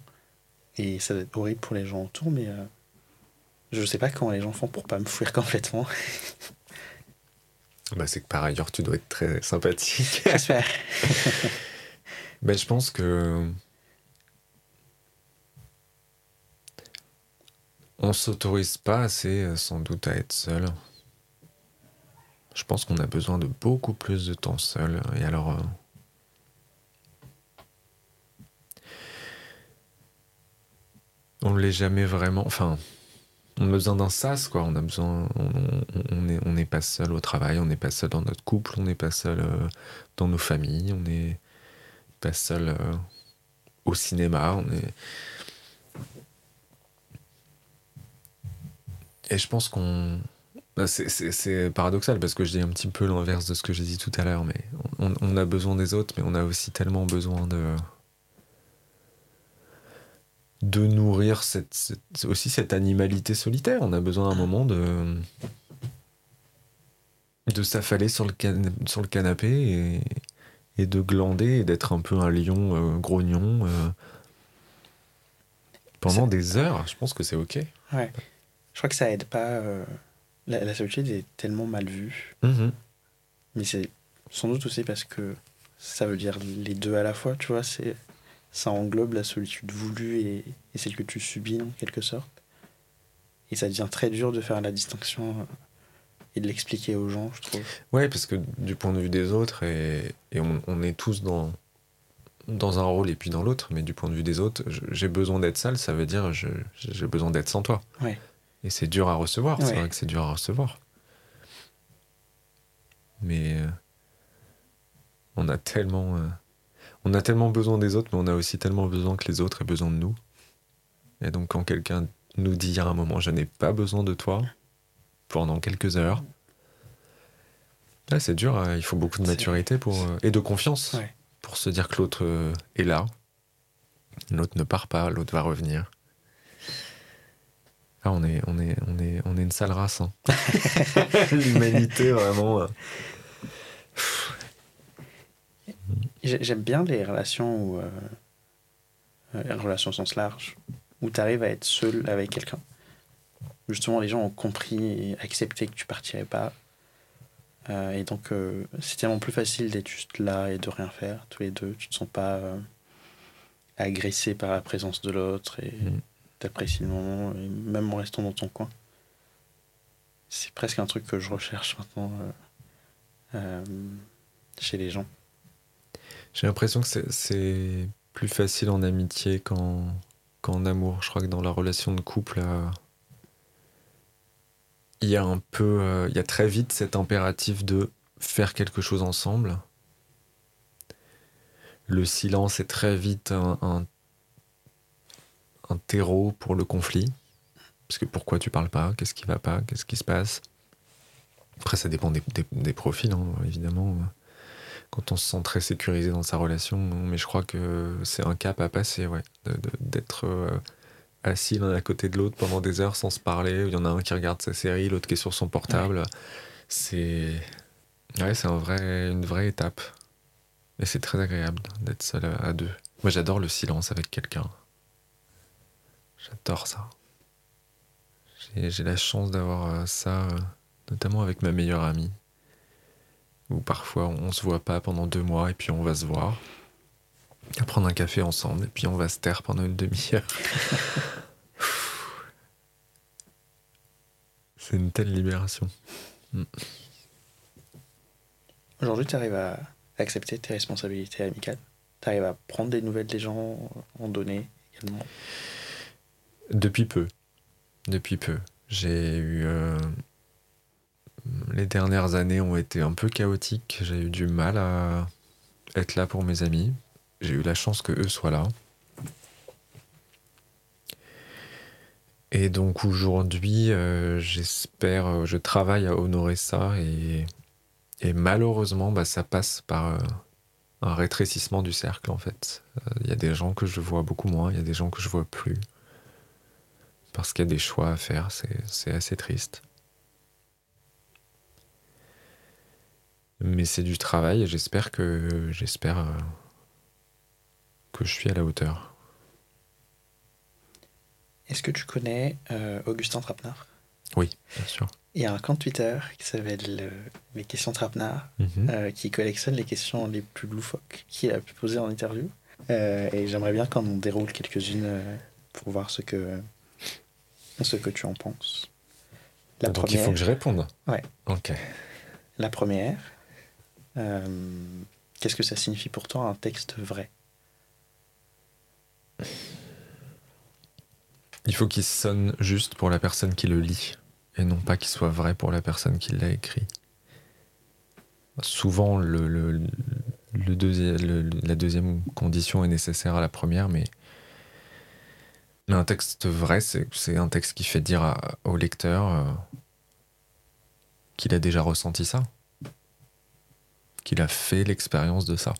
Et ça va être horrible pour les gens autour, mais euh, je sais pas comment les gens font pour pas me fuir complètement. bah, c'est que par ailleurs, tu dois être très sympathique. J'espère. bah, je pense que. On s'autorise pas assez, euh, sans doute, à être seul. Je pense qu'on a besoin de beaucoup plus de temps seul. Et alors. On ne l'est jamais vraiment. Enfin, on a besoin d'un sas, quoi. On a besoin. On n'est pas seul au travail, on n'est pas seul dans notre couple, on n'est pas seul euh, dans nos familles, on n'est pas seul euh, au cinéma. Et je pense qu'on bah, c'est paradoxal parce que je dis un petit peu l'inverse de ce que j'ai dit tout à l'heure, mais on, a besoin des autres, mais on a aussi tellement besoin de de nourrir cette, aussi cette animalité solitaire. On a besoin à un moment de de s'affaler sur le, sur le canapé et, et de glander et d'être un peu un lion euh, grognon euh, pendant des heures. Je pense que c'est ok. Ouais. Je crois que ça aide pas. Euh, la, solitude est tellement mal vue. Mhm. Mais c'est sans doute aussi parce que ça veut dire les deux à la fois, tu vois. C'est, ça englobe la solitude voulue et, et, celle que tu subis en quelque sorte. Et ça devient très dur de faire la distinction euh, et de l'expliquer aux gens, je trouve. Ouais, parce que du point de vue des autres, et, et on, on, est tous dans, dans un rôle et puis dans l'autre, mais du point de vue des autres, j'ai besoin d'être seul, ça veut dire j'ai besoin d'être sans toi. Ouais. Et c'est dur à recevoir, c'est vrai que c'est dur à recevoir. Mais euh, on a tellement euh, on a tellement besoin des autres, mais on a aussi tellement besoin que les autres aient besoin de nous. Et donc quand quelqu'un nous dit à un moment je n'ai pas besoin de toi pendant quelques heures, c'est dur, hein. il faut beaucoup de maturité pour, euh, et de confiance pour se dire que l'autre est là. L'autre ne part pas, l'autre va revenir. Ah, on est, on est, on est, on est une sale race. Hein. L'humanité, vraiment. Euh. J'aime bien les relations où, euh, euh, les relations au sens large, où tu arrives à être seul avec quelqu'un. Justement, les gens ont compris et accepté que tu partirais pas. et donc, c'est tellement plus facile d'être juste là et de rien faire, tous les deux. Tu te sens pas agressé par la présence de l'autre. Et... Mm t'apprécies le moment, et même en restant dans ton coin. C'est presque un truc que je recherche maintenant euh, euh, chez les gens. J'ai l'impression que c'est plus facile en amitié qu'en amour. Je crois que dans la relation de couple, euh, il y a un peu, euh, il y a très vite cet impératif de faire quelque chose ensemble. Le silence est très vite un, terreau pour le conflit. Parce que pourquoi tu parles pas? Qu'est-ce qui va pas? Qu'est-ce qui se passe? Après, ça dépend des profils, hein, évidemment. Quand on se sent très sécurisé dans sa relation, mais je crois que c'est un cap à passer, ouais, d'être euh, assis l'un à côté de l'autre pendant des heures sans se parler. Il y en a un qui regarde sa série, l'autre qui est sur son portable. C'est ouais, c'est un vrai, une vraie étape. Et c'est très agréable d'être seul à deux. Moi, j'adore le silence avec quelqu'un. J'adore ça. J'ai la chance d'avoir euh, ça, euh, notamment avec ma meilleure amie. Où parfois on se voit pas pendant deux mois et puis on va se voir. À prendre un café ensemble et puis on va se taire pendant une demi-heure. C'est une telle libération. Mm. Aujourd'hui, tu arrives à accepter tes responsabilités amicales? Tu arrives à prendre des nouvelles des gens, en donner également? Depuis peu. Depuis peu. J'ai eu. Euh... Les dernières années ont été un peu chaotiques. J'ai eu du mal à être là pour mes amis. J'ai eu la chance que eux soient là. Et donc aujourd'hui, euh, j'espère, euh, je travaille à honorer ça et, malheureusement, bah, ça passe par euh, un rétrécissement du cercle en fait. Il y a des gens que je vois beaucoup moins, il y a des gens que je vois plus. Parce qu'il y a des choix à faire, c'est assez triste. Mais c'est du travail et j'espère que j'espère que je suis à la hauteur. Est-ce que tu connais euh, Augustin Trapenard? Oui, bien sûr. Il y a un compte Twitter qui s'appelle euh, Les questions Trapenard, mm -hmm. euh, qui collectionne les questions les plus loufoques qu'il a pu poser en interview. Euh, et j'aimerais bien qu'on en déroule quelques-unes euh, pour voir ce que, ce que tu en penses. La Donc première, il faut que je réponde Ouais. Ok. La première, euh, qu'est-ce que ça signifie pour toi un texte vrai? Il faut qu'il sonne juste pour la personne qui le lit, et non pas qu'il soit vrai pour la personne qui l'a écrit. Souvent, la deuxième condition est nécessaire à la première, mais, un texte vrai, c'est un texte qui fait dire au lecteur euh, qu'il a déjà ressenti ça, qu'il a fait l'expérience de ça.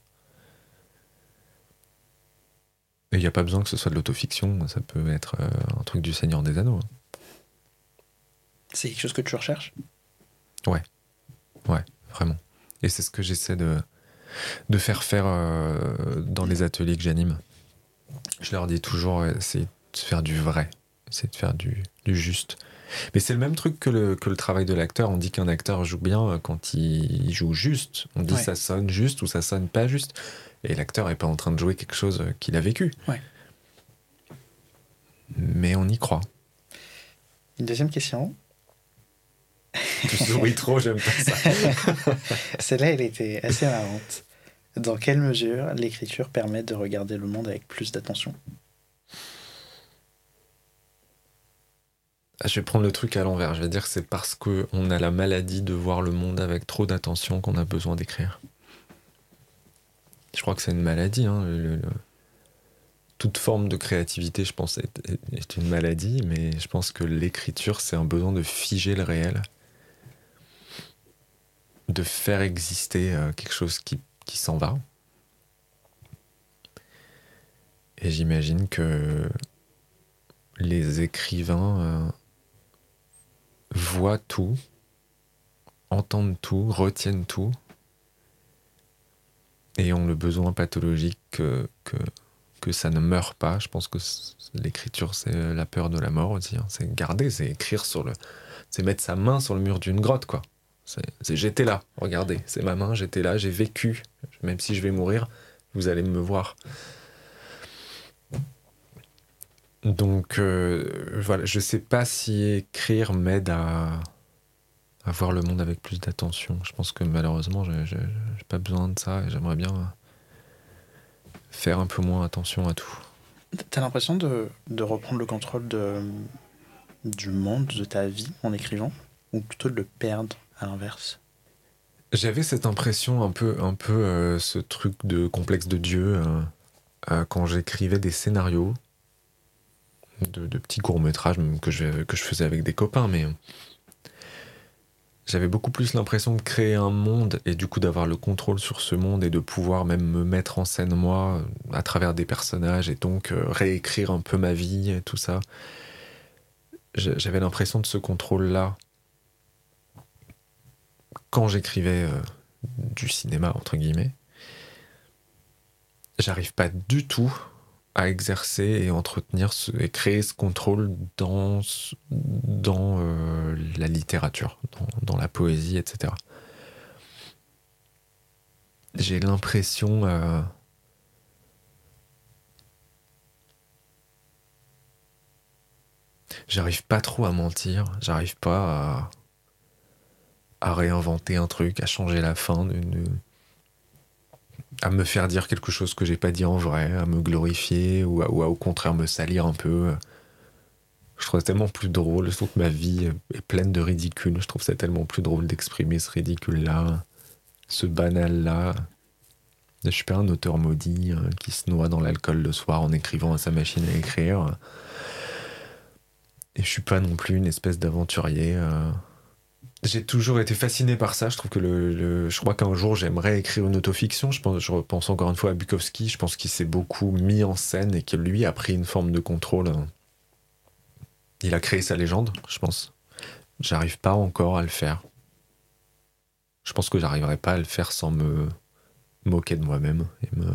Et il n'y a pas besoin que ce soit de l'autofiction, ça peut être euh, un truc du Seigneur des Anneaux. hein. C'est quelque chose que tu recherches? Ouais, ouais, vraiment. Et c'est ce que j'essaie de, de faire faire euh, dans les ateliers que j'anime. Je leur dis toujours, ouais, c'est de faire du vrai, c'est de faire du, du juste. Mais c'est le même truc que le, que le travail de l'acteur. On dit qu'un acteur joue bien quand il joue juste. On dit Ouais. ça sonne juste ou ça sonne pas juste. Et l'acteur est pas en train de jouer quelque chose qu'il a vécu. Ouais. Mais on y croit. Une deuxième question. Tu souris trop, j'aime pas ça. Celle-là, elle était assez marrante. Dans quelle mesure l'écriture permet de regarder le monde avec plus d'attention? Je vais prendre le truc à l'envers. Je vais dire que c'est parce qu'on a la maladie de voir le monde avec trop d'attention qu'on a besoin d'écrire. Je crois que c'est une maladie. hein, Toute forme de créativité, je pense, est, une maladie, mais je pense que l'écriture, c'est un besoin de figer le réel, de faire exister euh, quelque chose qui, qui s'en va. Et j'imagine que les écrivains euh, voient tout, entendent tout, retiennent tout, et ont le besoin pathologique que, que, que ça ne meure pas. Je pense que l'écriture, c'est la peur de la mort aussi. hein. C'est garder, c'est écrire sur le. C'est mettre sa main sur le mur d'une grotte, quoi. C'est j'étais là, regardez, c'est ma main, j'étais là, j'ai vécu. Même si je vais mourir, vous allez me voir. Donc, euh, voilà, je sais pas si écrire m'aide à, à voir le monde avec plus d'attention. Je pense que malheureusement, j'ai j'ai- j'ai pas besoin de ça et j'aimerais bien faire un peu moins attention à tout. T'as l'impression de, de reprendre le contrôle de, du monde, de ta vie en écrivant, ou plutôt de le perdre à l'inverse? J'avais cette impression un peu, un peu euh, ce truc de complexe de Dieu euh, euh, quand j'écrivais des scénarios de, petits courts métrages que je, que je faisais avec des copains, mais j'avais beaucoup plus l'impression de créer un monde et du coup d'avoir le contrôle sur ce monde et de pouvoir même me mettre en scène moi à travers des personnages et donc euh, réécrire un peu ma vie et tout ça. J'avais l'impression de ce contrôle-là quand j'écrivais euh, du cinéma, entre guillemets. J'arrive pas du tout à exercer et entretenir ce, et créer ce contrôle dans, dans euh, la littérature, dans, la poésie, etc. J'ai l'impression... Euh, j'arrive pas trop à mentir, j'arrive pas à, à, réinventer un truc, à changer la fin d'une à me faire dire quelque chose que j'ai pas dit en vrai, à me glorifier ou, à, au contraire me salir un peu. Je trouve ça tellement plus drôle. Je trouve que ma vie est pleine de ridicule. Je trouve ça tellement plus drôle d'exprimer ce ridicule-là, ce banal-là. Je suis pas un auteur maudit hein, qui se noie dans l'alcool le soir en écrivant à sa machine à écrire. Et je suis pas non plus une espèce d'aventurier. J'ai toujours été fasciné par ça. Je trouve que le, je crois qu'un jour j'aimerais écrire une autofiction. Je pense, je repense encore une fois à Bukowski. Je pense qu'il s'est beaucoup mis en scène et que lui a pris une forme de contrôle. Il a créé sa légende, je pense. J'arrive pas encore à le faire. Je pense que j'arriverai pas à le faire sans me moquer de moi-même et me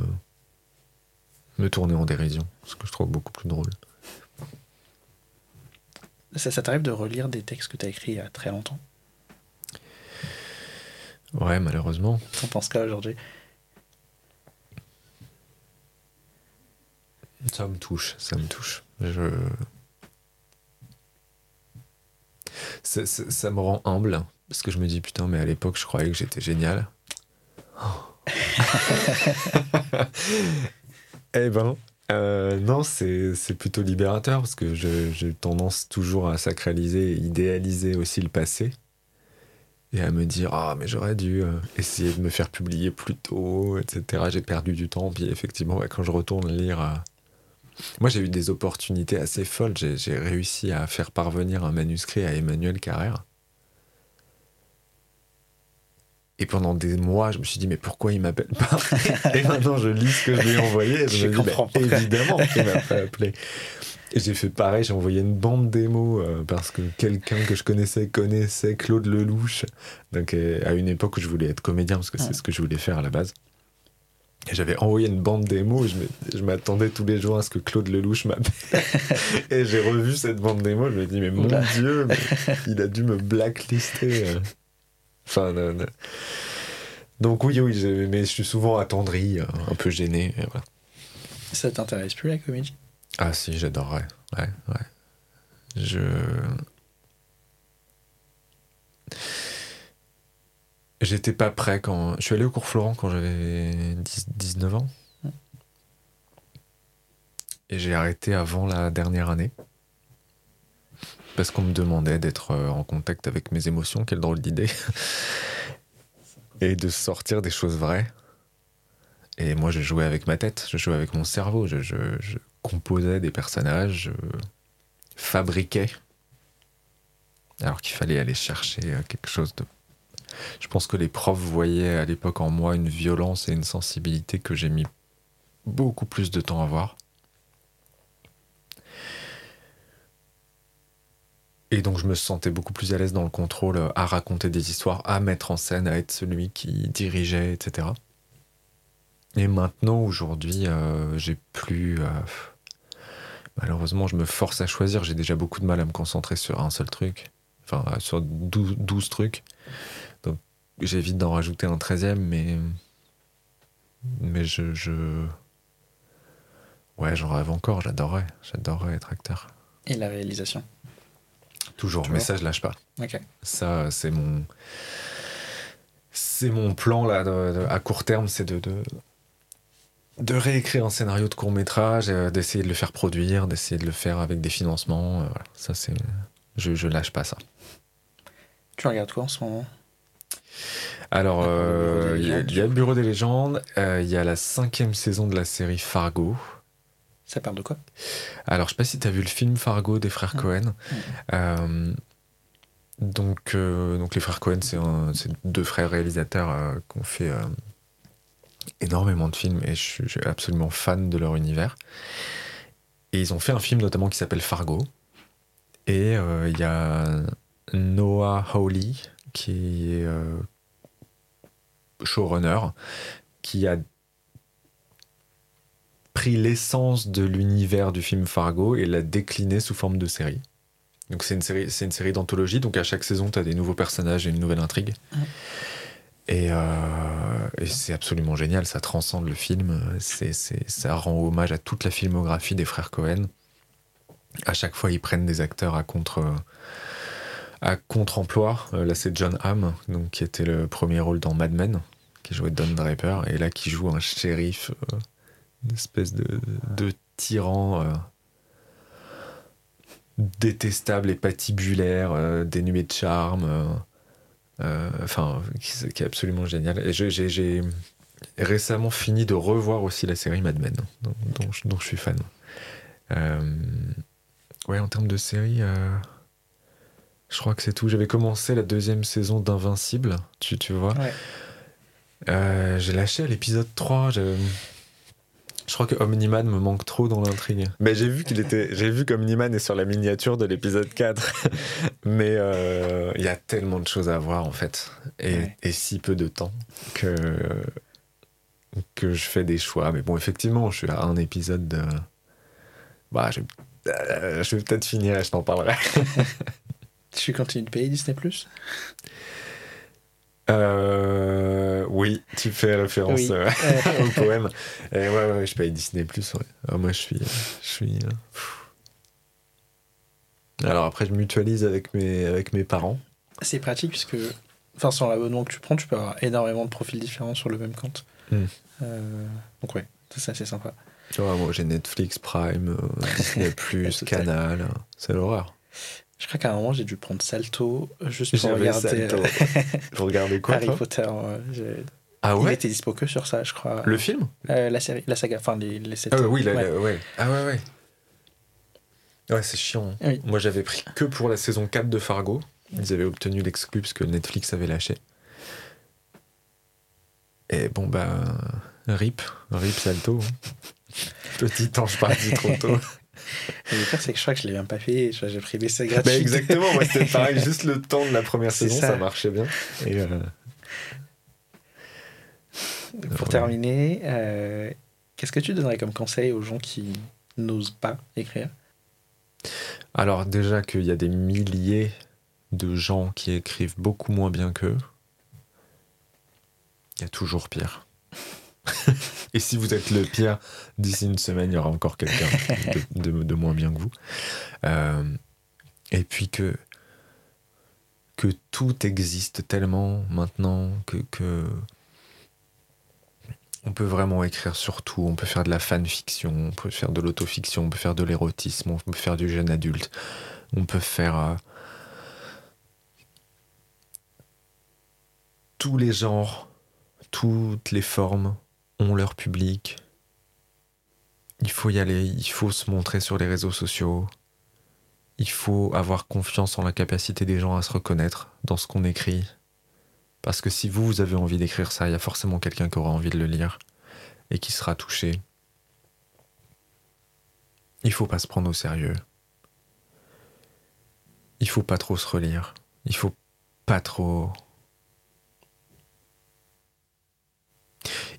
me tourner en dérision, ce que je trouve beaucoup plus drôle. Ça, ça t'arrive de relire des textes que tu as écrits il y a très longtemps? Ouais, malheureusement. T'en penses quoi aujourd'hui? Ça me touche, ça me touche. Je... Ça, ça, ça, me rend humble parce que je me dis putain, mais à l'époque, je croyais que j'étais génial. eh ben, euh, non, c'est plutôt libérateur parce que j'ai tendance toujours à sacraliser et idéaliser aussi le passé et à me dire ah mais j'aurais dû euh, essayer de me faire publier plus tôt etc j'ai perdu du temps. Puis effectivement quand je retourne lire euh, moi j'ai eu des opportunités assez folles. J'ai réussi à faire parvenir un manuscrit à Emmanuel Carrère. Et pendant des mois, je me suis dit, mais pourquoi il m'appelle pas? Et maintenant, je lis ce que je lui ai envoyé. Et je, je me dis, bah, évidemment qu'il m'a pas appelé. Et j'ai fait pareil, j'ai envoyé une bande démo euh, parce que quelqu'un que je connaissais connaissait Claude Lelouch. Donc euh, à une époque où je voulais être comédien parce que c'est ce que je voulais faire à la base. Et j'avais envoyé une bande démo, je m'attendais tous les jours à ce que Claude Lelouch m'appelle. et j'ai revu cette bande démo, je me dis, mais mon Dieu, mais il a dû me blacklister. Euh. Enfin, donc oui, oui, mais je suis souvent attendri, un peu gêné. Voilà. Ça t'intéresse plus la comédie? Ah si, j'adorerais. Ouais, ouais. Je... J'étais pas prêt quand... Je suis allé au cours Florent quand j'avais 19 ans. Et j'ai arrêté avant la dernière année. Parce qu'on me demandait d'être euh, en contact avec mes émotions, quelle drôle d'idée. et de sortir des choses vraies. Et moi, je jouais avec ma tête, je jouais avec mon cerveau, je, composais des personnages, je fabriquais, alors qu'il fallait aller chercher euh, quelque chose de... Je pense que les profs voyaient à l'époque en moi une violence et une sensibilité que j'ai mis beaucoup plus de temps à voir. Et donc je me sentais beaucoup plus à l'aise dans le contrôle, euh, à raconter des histoires, à mettre en scène, à être celui qui dirigeait, etc. Et maintenant, aujourd'hui, euh, j'ai plus... Euh, malheureusement, je me force à choisir. J'ai déjà beaucoup de mal à me concentrer sur un seul truc. Enfin, sur 12, 12 trucs. Donc, j'évite d'en rajouter un 13e, mais. Mais je. je... Ouais, j'en rêve encore. J'adorerais. J'adorerais être acteur. Et la réalisation? Toujours, mais ça, je lâche pas. Ça, c'est mon. C'est mon plan, là, de, de, à court terme, c'est de, de de réécrire un scénario de court métrage, euh, d'essayer de le faire produire, d'essayer de le faire avec des financements. euh, voilà. Ça, c'est. Je, je lâche pas ça. Tu regardes quoi en ce moment? Alors, des euh, il y, a- légendes, il y a le Bureau des légendes, il y a la cinquième saison de la série Fargo. Ça parle de quoi? Alors, je sais pas si tu as vu le film Fargo des frères Mm. Cohen. Euh, donc, donc, les frères Cohen, c'est deux frères réalisateurs qui ont fait énormément de films et je suis, absolument fan de leur univers. Et ils ont fait un film notamment qui s'appelle Fargo. Et euh, il y a Noah Hawley, qui est euh, showrunner, qui a pris l'essence de l'univers du film Fargo et l'a décliné sous forme de série. Donc c'est une série, c'est une série d'anthologie, donc à chaque saison, tu as des nouveaux personnages et une nouvelle intrigue. Et, euh, et c'est absolument génial, ça transcende le film, c'est, c'est- ça rend hommage à toute la filmographie des frères Cohen. À chaque fois, ils prennent des acteurs à contre à contre-emploi. Euh, Là, c'est John Hamm, donc, qui était le premier rôle dans Mad Men, qui jouait Don Draper, et là, qui joue un shérif, euh, une espèce de, tyran euh, détestable et patibulaire, euh, dénué de charme, euh, euh, enfin, qui, qui est absolument génial. Et j'ai récemment fini de revoir aussi la série Mad Men, dont, dont je, dont je suis fan. Euh, ouais, en termes de série, euh, je crois que c'est tout. J'avais commencé la deuxième saison d'Invincible, tu, tu vois. Ouais. Euh, j'ai lâché à l'épisode 3. Je... je crois que Omniman me manque trop dans l'intrigue. Mais j'ai vu qu'il était. J'ai vu qu'Omniman est sur la miniature de l'épisode 4. Mais euh, il y a tellement de choses à voir en fait. Et, Ouais. et si peu de temps que. que je fais des choix. Mais bon, effectivement, je suis à un épisode de. Bah, je, euh, je vais peut-être finir et je t'en parlerai. Tu continues de payer Disney Plus? Euh, oui, tu fais référence Oui. euh, au poème. Et ouais, ouais, ouais, je paye Disney Plus. moi, je suis, je suis. euh. Alors après, je mutualise avec mes, avec mes parents. C'est pratique puisque, enfin, sur l'abonnement que tu prends, tu peux avoir énormément de profils différents sur le même compte. Mm. Euh, donc ouais, ça c'est assez sympa. Tu vois, moi, j'ai Netflix, Prime, Disney Plus, Canal. C'est l'horreur. Je crois qu'à un moment j'ai dû prendre Salto juste pour regarder Salto. euh, Vous regardez quoi Harry Potter. euh, j'ai- Ah Il ouais était dispo que sur ça, je crois. Le film Euh, la série, la saga, enfin les, les sept. Ah ouais, oui, Ouais. là, ouais. Ah ouais, ouais. Ouais, c'est chiant. hein. Oui. Moi, j'avais pris que pour la saison 4 de Fargo. Ils avaient obtenu l'exclu parce que Netflix avait lâché. Et bon, bah, rip, rip salto. hein. Petit ange parti trop tôt. Le pire, c'est que je crois que je l'ai même pas vois, J'ai pris l'essai bah, gratuit. exactement, moi c'était pareil, juste le temps de la première saison, ça. ça. marchait bien. Et euh, Pour Ouais. terminer, euh, qu'est-ce que tu donnerais comme conseil aux gens qui n'osent pas écrire? Alors, déjà qu'il y a des milliers de gens qui écrivent beaucoup moins bien qu'eux, il y a toujours pire. Et si vous êtes le pire, d'ici une semaine, il y aura encore quelqu'un de, moins bien que vous. Euh, et puis que, que tout existe tellement maintenant que, que on peut vraiment écrire sur tout. On peut faire de la fanfiction, on peut faire de l'autofiction, on peut faire de l'érotisme, on peut faire du jeune adulte, on peut faire euh, tous les genres, toutes les formes leur public. Il faut y aller, il faut se montrer sur les réseaux sociaux. Il faut avoir confiance en la capacité des gens à se reconnaître dans ce qu'on écrit. Parce que si vous, avez envie d'écrire ça, il y a forcément quelqu'un qui aura envie de le lire et qui sera touché. Il faut pas se prendre au sérieux. Il faut pas trop se relire. Il faut pas trop.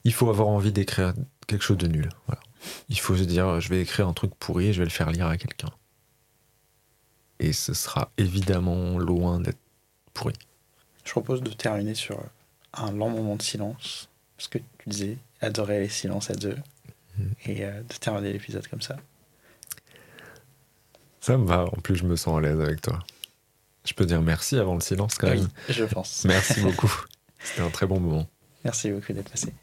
Il faut avoir envie d'écrire quelque chose de nul. Voilà. Il faut se dire, je vais écrire un truc pourri et je vais le faire lire à quelqu'un. Et ce sera évidemment loin d'être pourri. Je propose de terminer sur un lent moment de silence. Parce que tu disais adorer les silences à deux. Mhm. Et euh, de terminer l'épisode comme ça. Ça me va, en plus je me sens à l'aise avec toi. Je peux dire merci avant le silence quand même. Je pense. Merci beaucoup. C'était un très bon moment. Merci beaucoup d'être passé.